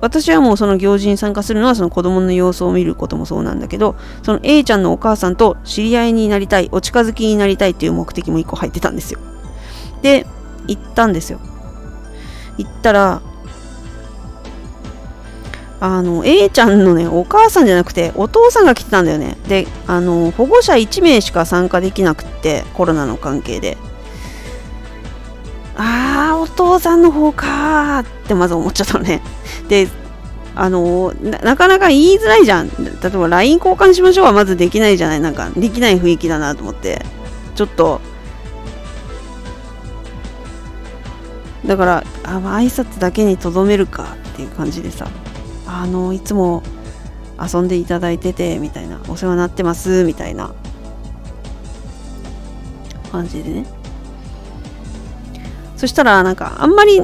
私はもうその行事に参加するのはその子供の様子を見ることもそうなんだけどその A ちゃんのお母さんと知り合いになりたいお近づきになりたいっていう目的も1個入ってたんですよ。で行ったんですよ。行ったらあの A ちゃんのねお母さんじゃなくてお父さんが来てたんだよね。であの保護者1名しか参加できなくってコロナの関係で。ああお父さんの方かってまず思っちゃったのね。であのなかなか言いづらいじゃん。例えば LINE 交換しましょうはまずできないじゃない。なんかできない雰囲気だなと思って。ちょっと。だからあ挨拶だけにとどめるかっていう感じでさ。あのいつも遊んでいただいててみたいなお世話になってますみたいな。感じでね。そしたらなんかあんまり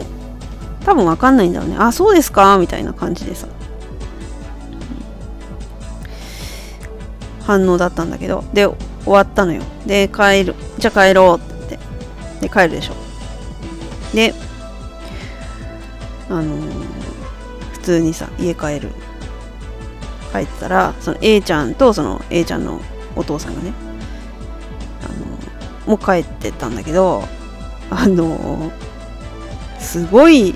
多分わかんないんだろうね。あそうですかみたいな感じでさ。反応だったんだけど。で終わったのよ。で帰る。じゃあ帰ろうって。で帰るでしょ。であのー、普通にさ家帰る。帰ったらその A ちゃんとその A ちゃんのお父さんがねあの、もう帰ってたんだけどあのすごい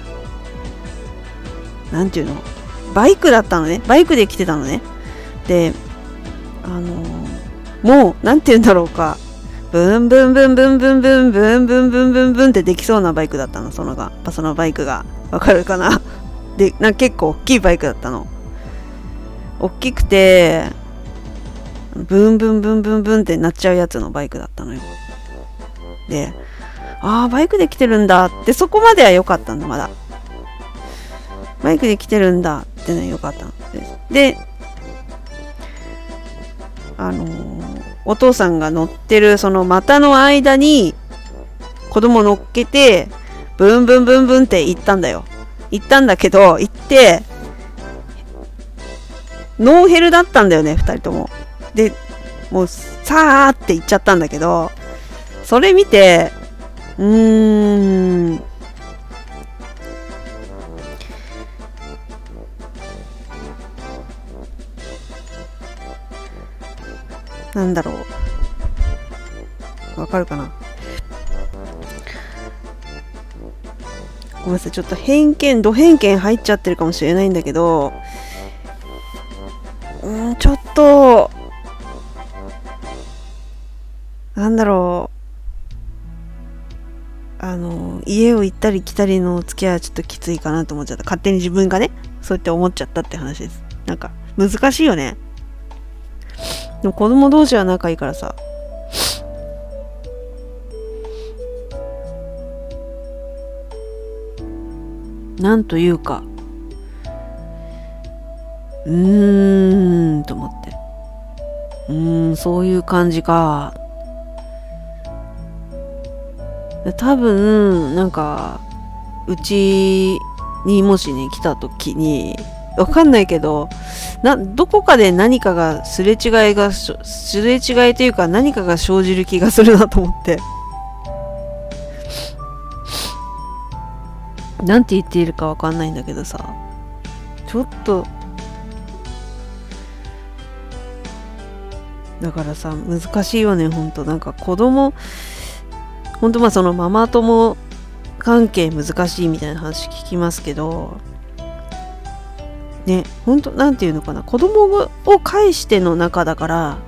何て言うのバイクだったのね。バイクで来てたのね。であのもう何て言うんだろうか。ブンブンブンブンブンブンブンブンブンブンブンってできそうなバイクだったの。そのがそのバイクが。わかるかな？でなんか結構大きいバイクだったの大きくてブンブンブンブンブンってなっちゃうやつのバイクだったのよでああ、バイクで来てるんだって、そこまでは良かったんだ、まだ。バイクで来てるんだってね、良かったんです。で、あのー、お父さんが乗ってるその股の間に子供乗っけて、ブンブンブンブンって行ったんだよ。行ったんだけど、行って、ノーヘルだったんだよね、二人とも。で、もう、さーって行っちゃったんだけど、それ見て、うーん。なんだろう。わかるかな？ごめんなさい。ちょっと偏見ド偏見入っちゃってるかもしれないんだけどうんちょっとなんだろう。あの家を行ったり来たりの付き合いはちょっときついかなと思っちゃった。勝手に自分がねそうやって思っちゃったって話です。なんか難しいよね。でも子供同士は仲いいからさ。なんというかうーんと思ってうーんそういう感じか多分なんかうちにもしね来た時にわかんないけど、な、どこかで何かがすれ違いが、すれ違いというか何かが生じる気がするなと思って。なんて言っているかわかんないんだけどさ、ちょっと、だからさ、難しいよね、ほんと。なんか子供、ほんとまあそのママ友関係難しいみたいな話聞きますけど、ね、ほんと、なんていうのかな、子供を介しての中だから、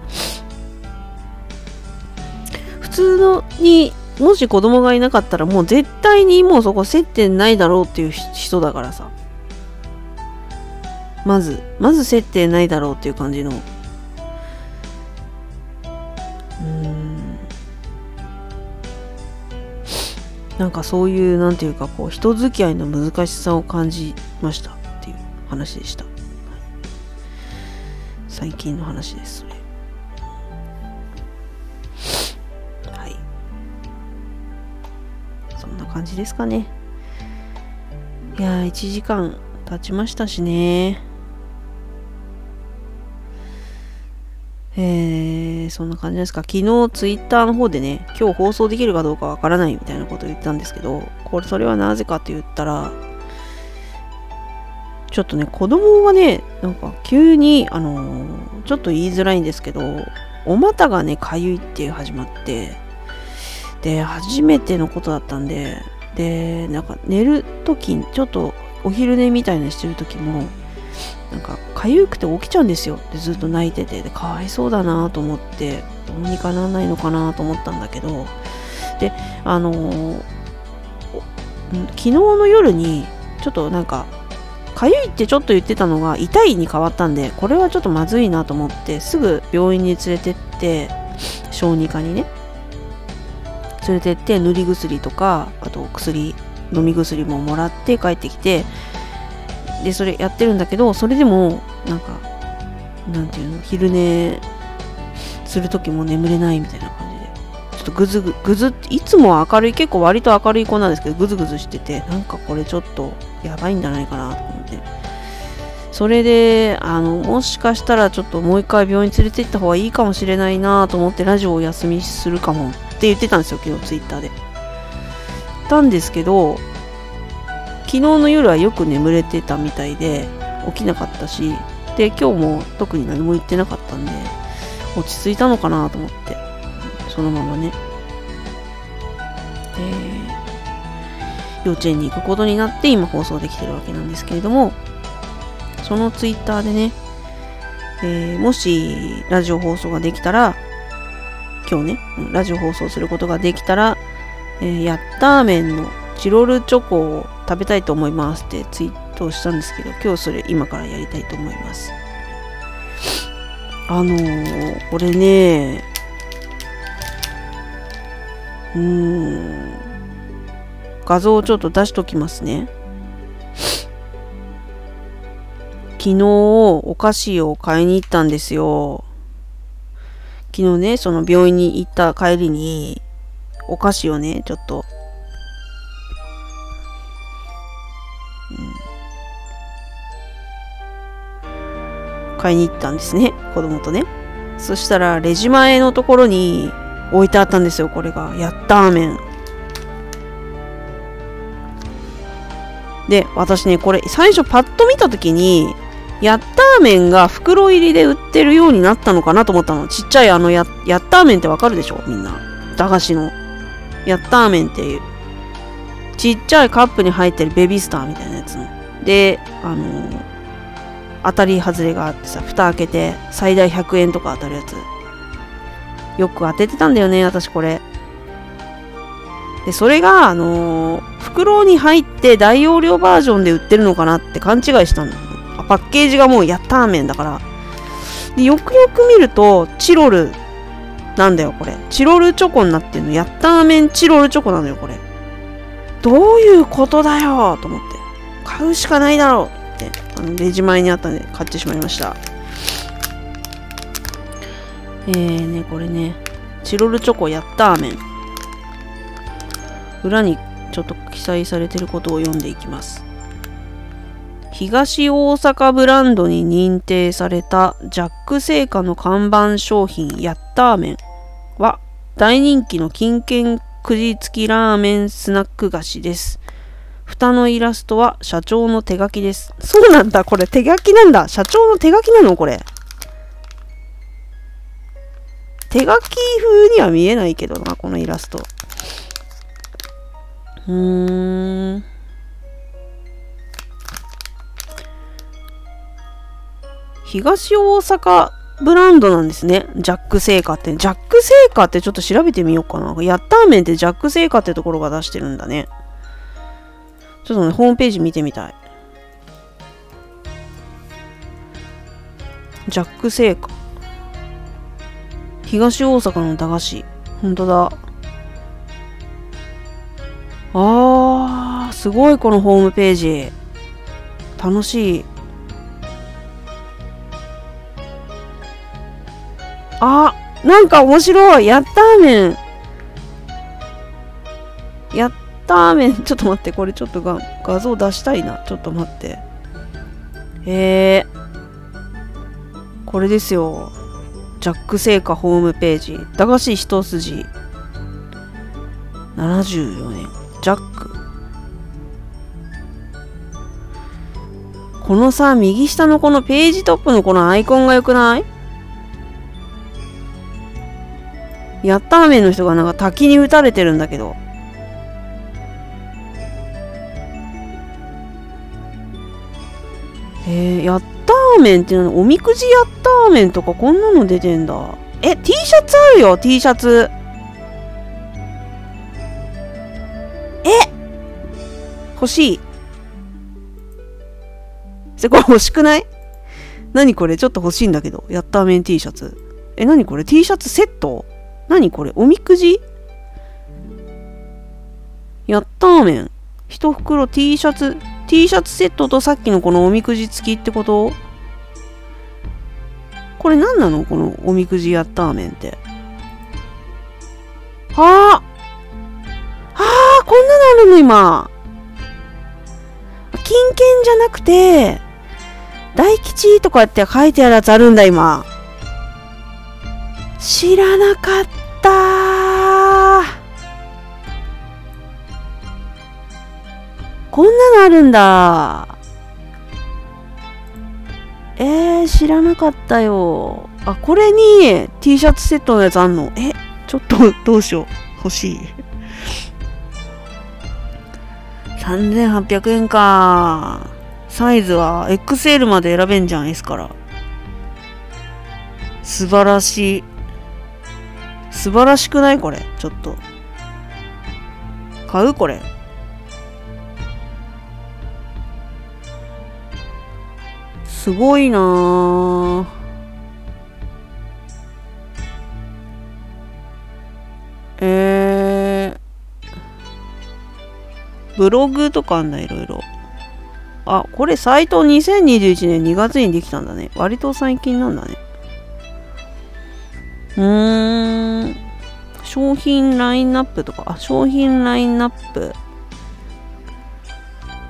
普通のに、もし子供がいなかったらもう絶対にもうそこ接点ないだろうっていう人だからさ。まず、まず接点ないだろうっていう感じの。うん。なんかそういう、なんていうかこう、人付き合いの難しさを感じましたっていう。話でした、最近の話ですそんな感じですかねいやー1時間経ちましたしねえー、そんな感じですか。昨日ツイッターの方でね、今日放送できるかどうかわからないみたいなことを言ったんですけど、これ、それはなぜかって言ったら、ちょっとね、子供がね、なんか急に、あのー、ちょっと言いづらいんですけど、お股がね、かゆいって始まって、で、初めてのことだったんで、で、なんか寝るとき、ちょっとお昼寝みたいなしてるときも、なんか、かゆくて起きちゃうんですよ。で、ずっと泣いてて、で、かわいそうだなと思って、どうにかならないのかなと思ったんだけど、で、あのー、昨日の夜に、ちょっとなんか、かゆいってちょっと言ってたのが痛いに変わったんでこれはちょっとまずいなと思ってすぐ病院に連れてって小児科にね連れてって塗り薬とかあと薬飲み薬ももらって帰ってきてでそれやってるんだけどそれでもなんかなんていうの昼寝する時も眠れないみたいな感じで。ちょっとぐずぐぐずいつも明るい結構割と明るい子なんですけどぐずぐずしててなんかこれちょっとやばいんじゃないかなと思って。それであのもしかしたらちょっともう一回病院連れて行った方がいいかもしれないなと思ってラジオをお休みするかもって言ってたんですよ昨日ツイッターで。たんですけど昨日の夜はよく眠れてたみたいで起きなかったしで今日も特に何も言ってなかったんで落ち着いたのかなと思ってそのままね。え幼稚園に行くことになって今放送できてるわけなんですけれどもそのツイッターでね、えー、もしラジオ放送ができたら今日ねラジオ放送することができたら、えー、ヤッター麺のチロルチョコを食べたいと思いますってツイートしたんですけど今日それ今からやりたいと思いますあのー、これねうーん画像をちょっと出しときますね。昨日お菓子を買いに行ったんですよ。昨日ね、その病院に行った帰りにお菓子をね、ちょっと、うん、買いに行ったんですね、子供とね。そしたらレジ前のところに置いてあったんですよ、これが。やったーめん。で、私ね、これ最初パッと見た時に、ヤッター麺が袋入りで売ってるようになったのかなと思ったの。ちっちゃいあのヤヤッター麺ってわかるでしょ？みんな。駄菓子の。ヤッター麺っていう。ちっちゃいカップに入ってるベビースターみたいなやつの。で、あのー、当たり外れがあってさ、蓋開けて最大100円とか当たるやつ。よく当ててたんだよね、私これ。で、それが、あのー、袋に入って大容量バージョンで売ってるのかなって勘違いしたの。パッケージがもうヤッター麺だから。で、よくよく見ると、チロルなんだよ、これ。チロルチョコになってんの。ヤッター麺チロルチョコなのよ、これ。どういうことだよと思って。買うしかないだろうって、あの、レジ前にあったんで買ってしまいました。えーね、これね、チロルチョコヤッター麺。裏にちょっと記載されてることを読んでいきます。東大阪ブランドに認定されたジャック製菓の看板商品ヤッターメンは大人気の金券くじ付きラーメンスナック菓子です。蓋のイラストは社長の手書きです。そうなんだ、これ手書きなんだ。社長の手書きなの？これ。手書き風には見えないけどな、このイラスト。うーん。東大阪ブランドなんですね。ジャック製菓って。ジャック製菓ってちょっと調べてみようかな。ヤッターメンってジャック製菓ってところが出してるんだね。ちょっとね、ホームページ見てみたい。ジャック製菓。東大阪の駄菓子。ほんとだ。あー、すごいこのホームページ。楽しい。あ、なんか面白い。やったーメン。やったーメン。[LAUGHS] ちょっと待って。これちょっとが画像出したいな。ちょっと待って。え。これですよ。ジャック製菓ホームページ。駄菓子一筋。74年。ジャック。このさ、右下のこのページトップのこのアイコンが良くない？ヤッターメンの人がなんか滝に打たれてるんだけど。えー、ヤッターメンっていうのおみくじヤッターメンとかこんなの出てんだ。え、T シャツあるよ、T シャツ。え欲しい。そこれ欲しくない？何これ？ちょっと欲しいんだけど。ヤッターメン T シャツ。え、何これ ?T シャツセット？何これ？おみくじ？やったーめん。一袋 T シャツ、T シャツセットとさっきのこのおみくじ付きってこと？これ何なの？このおみくじやったーめんって。はあはあこんなのあるの？今。金券じゃなくて、大吉とかって書いてあるやつあるんだ今。知らなかったたこんなのあるんだ。えー、知らなかったよ。あこれに T シャツセットのやつあんの？えちょっとどうしよう。欲しい。3800円か。サイズは XL まで選べんじゃん S から。素晴らしい。素晴らしくない？これ。ちょっと。買う？これ。すごいなえー、ブログとかあんだ、いろいろ。あ、これサイト2021年2月にできたんだね。割と最近なんだね。うーん。商品ラインナップとか、あ、商品ラインナップ。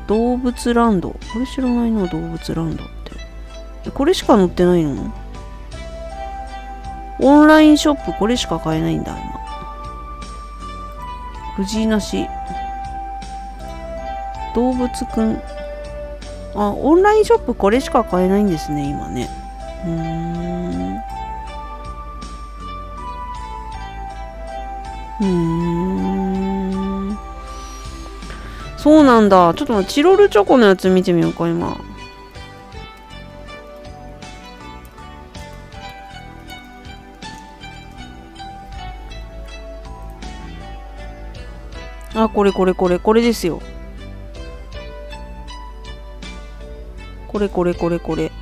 動物ランド。これ知らないな、動物ランドって。これしか載ってないの？オンラインショップ、これしか買えないんだ、今。藤井なし。動物くん。あ、オンラインショップこれしか買えないんですね、今ね。うん。うん。そうなんだ。ちょっと待って、チロルチョコのやつ見てみようか、今。あ、これこれこれ、これですよ。これこれこれこれ。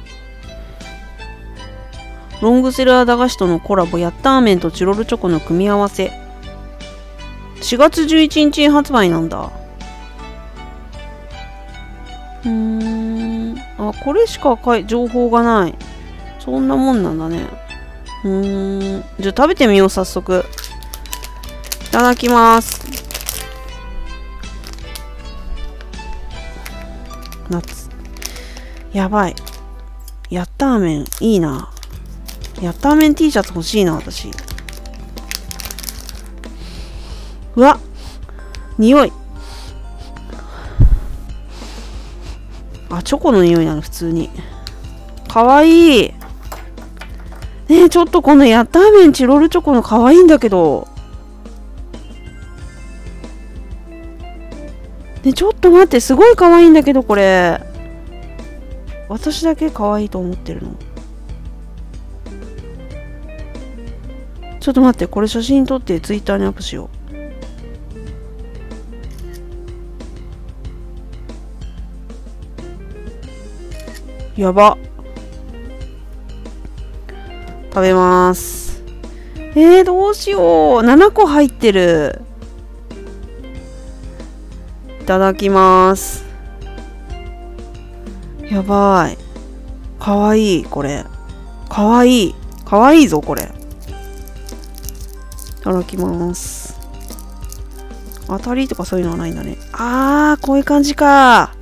ロングセラー駄菓子とのコラボ、ヤッターメンとチロルチョコの組み合わせ。4月11日発売なんだ。うーん。あ、これしかかい情報がない。そんなもんなんだね。うーん。じゃあ食べてみよう、早速。いただきます。夏。やばい。ヤッターメン、いいな。ヤッターメン T シャツ欲しいな、私。うわ匂い。あ、チョコの匂いなの、普通に。かわいい。ね、ちょっとこのヤッターメンチロールチョコのかわいいんだけど。ねちょっと待って、すごいかわいいんだけど、これ。私だけ可愛いと思ってるのちょっと待ってこれ写真撮ってツイッターにアップしようやば食べますえー、どうしよう7個入ってるいただきますやばい。かわいい、これ。かわいい。かわいいぞ、これ。いただきます。当たりとかそういうのはないんだね。あー、こういう感じか。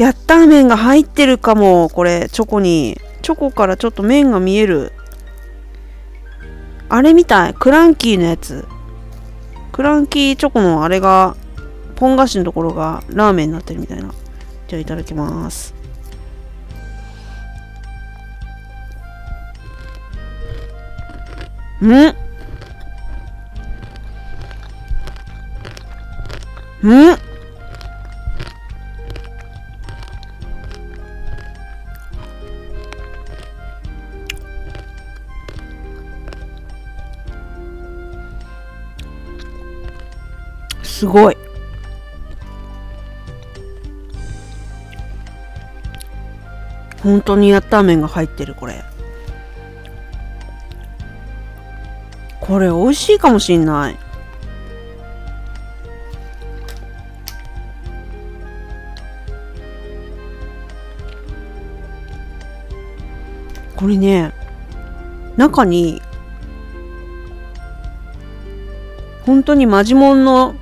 やったー麺が入ってるかも、これ、チョコに。チョコからちょっと麺が見える。あれみたい。クランキーのやつ。クランキーチョコのあれが、ポン菓子のところがラーメンになってるみたいな。じゃあいただきます。ん？ん？すごい。本当にやった麺が入ってるこれ。これ美味しいかもしんない。これね、中に、本当にマジモンの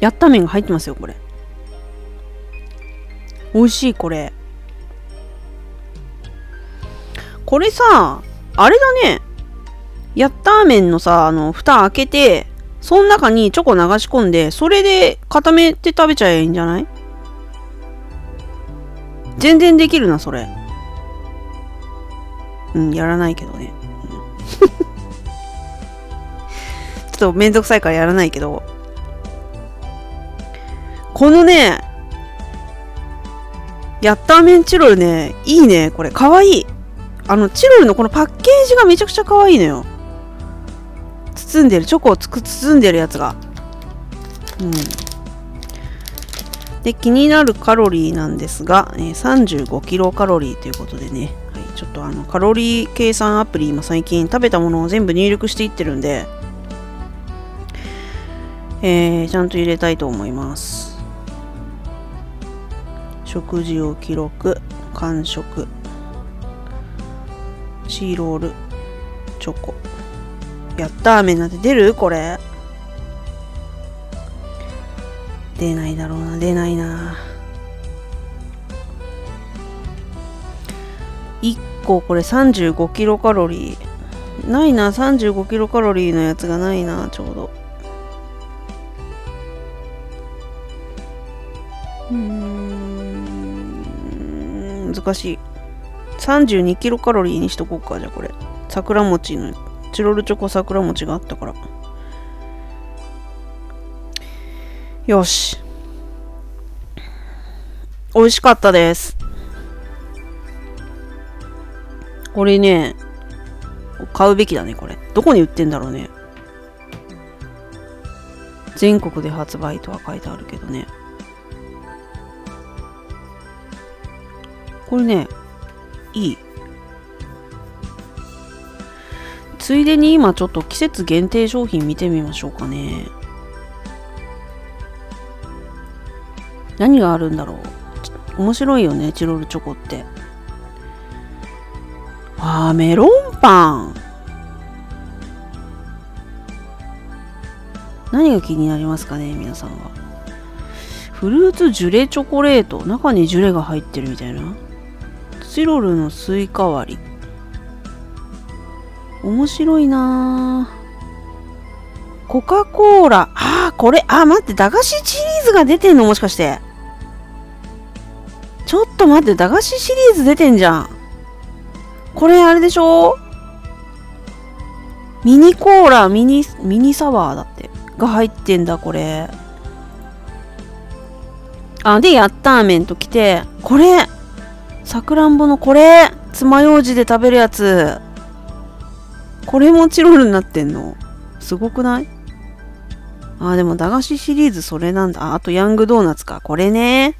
やった麺が入ってますよ、これ。美味しい、これ。これさ、あれだね。ヤッター麺のさ、あの、蓋開けて、その中にチョコ流し込んで、それで固めて食べちゃえばいいんじゃない？全然できるな、それ。うん、やらないけどね。[LAUGHS] ちょっとめんどくさいからやらないけど。このね、ヤッターメンチロルね、いいね、これ。かわいい。あの、チロルのこのパッケージがめちゃくちゃかわいいのよ。包んでるチョコをつく包んでるやつがうんで気になるカロリーなんですが、えー、35キロカロリーということでね、はい、ちょっとあのカロリー計算アプリ今最近食べたものを全部入力していってるんで、えー、ちゃんと入れたいと思います食事を記録完食シーロールチョコやったーめなんて出る？これ。出ないだろうな、出ないな。1個これ35キロカロリー。ないな、35キロカロリーのやつがないな、ちょうど。難しい。32キロカロリーにしとこうか、じゃあこれ。桜餅のチロルチョコ桜餅があったから。よし。美味しかったです。これね、買うべきだね、これ。どこに売ってんだろうね。全国で発売とは書いてあるけどね。これね、いい。ついでに今ちょっと季節限定商品見てみましょうかね。何があるんだろう面白いよね、チロルチョコって。あ、メロンパン。何が気になりますかね、皆さんは。フルーツジュレチョコレート。中にジュレが入ってるみたいな。チロルのスイカ割り。面白いな。コカ・コーラ。ああこれあ、待って駄菓子シリーズが出てんのもしかして。ちょっと待って駄菓子シリーズ出てんじゃん。これあれでしょ？ミニコーラミニミニサワーだって。が入ってんだこれ。あでヤッターメンときて。これさくらんぼのこれ爪楊枝で食べるやつこれもチロルになってんの？すごくない？あ、でも駄菓子シリーズそれなんだ。あ、あとヤングドーナツか。これね。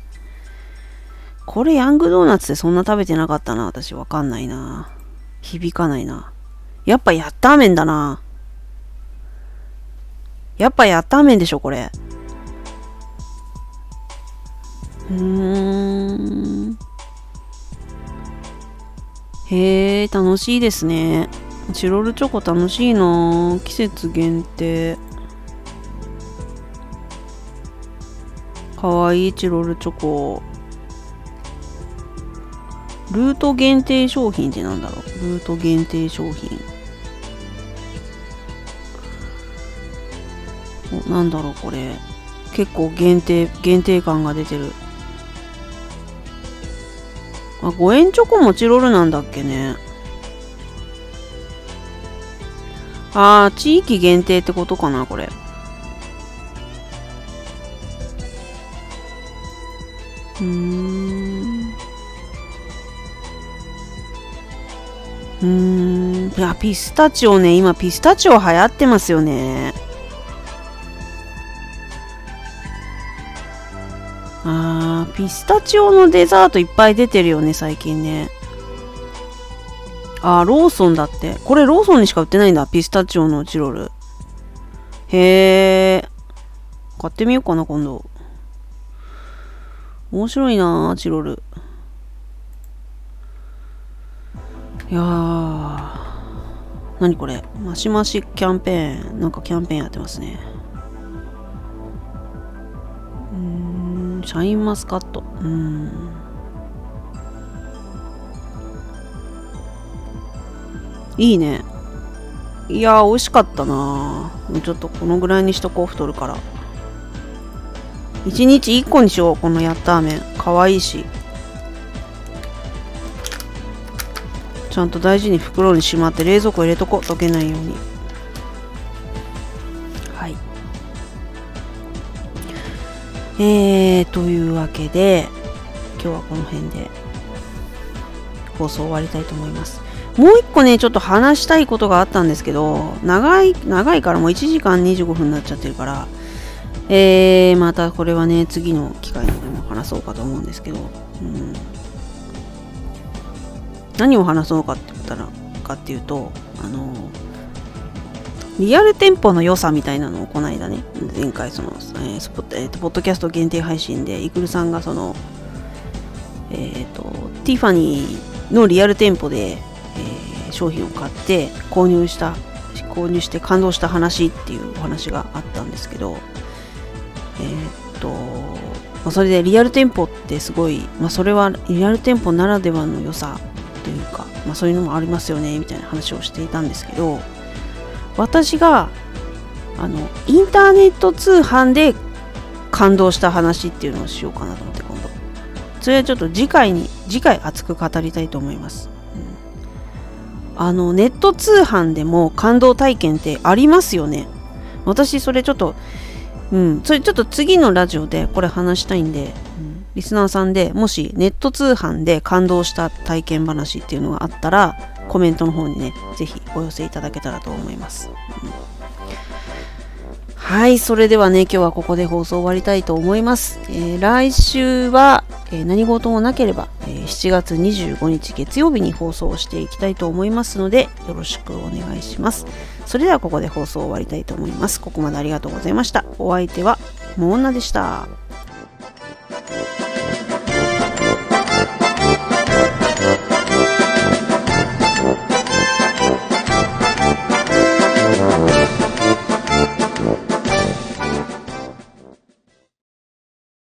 これヤングドーナツってそんな食べてなかったな。私わかんないな。響かないな。やっぱヤッターメンだな。やっぱヤッターメンでしょ、これ。うーん。へえ、楽しいですね。チロルチョコ楽しいな。季節限定。かわいいチロルチョコ。ルート限定商品ってなんだろう？ルート限定商品。おなんだろうこれ。結構限定限定感が出てる。あ5円チョコもチロルなんだっけねああ、地域限定ってことかな、これ。うん。うん。いや、ピスタチオね、今ピスタチオ流行ってますよね。あー、ピスタチオのデザートいっぱい出てるよね、最近ね。あー、ローソンだって。これローソンにしか売ってないんだ。ピスタチオのチロル。へえ。買ってみようかな、今度。面白いなチロル。いやー。何これ？マシマシキャンペーン。なんかキャンペーンやってますね。シャインマスカット。うん。いいね。いや美味しかったな。ちょっとこのぐらいにしとこう太るから。1日1個にしようこのヤッター麺かわいいし。ちゃんと大事に袋にしまって冷蔵庫入れとこう。溶けないように。えー、というわけで今日はこの辺で放送終わりたいと思います。もう一個ね、ちょっと話したいことがあったんですけど、長い、長いからもう1時間25分になっちゃってるから、えー、またこれはね、次の機会にでも話そうかと思うんですけど、うん、何を話そうかって言ったら、かっていうと、あの、リアル店舗の良さみたいなのをこの間ね、前回その、えー、スえーと、ポッドキャスト限定配信で、イクルさんがその、えっ、ー、と、ティファニーのリアル店舗で、えー、商品を買って購入した購入して感動した話っていうお話があったんですけどえー、っと、まあ、それでリアル店舗ってすごい、まあ、それはリアル店舗ならではの良さというか、まあ、そういうのもありますよねみたいな話をしていたんですけど私があのインターネット通販で感動した話っていうのをしようかなと思って今度。それはちょっと次回に次回熱く語りたいと思います。うん。あのネット通販でも感動体験ってありますよね。私それちょっとうん。それちょっと次のラジオでこれ話したいんで、うん、リスナーさんでもしネット通販で感動した体験話っていうのがあったらコメントの方にね是非お寄せいただけたらと思います、うん。はい、それではね、今日はここで放送終わりたいと思います。えー、来週は、えー、何事もなければ、えー、7月25日月曜日に放送していきたいと思いますので、よろしくお願いします。それではここで放送終わりたいと思います。ここまでありがとうございました。お相手は、モーナでした。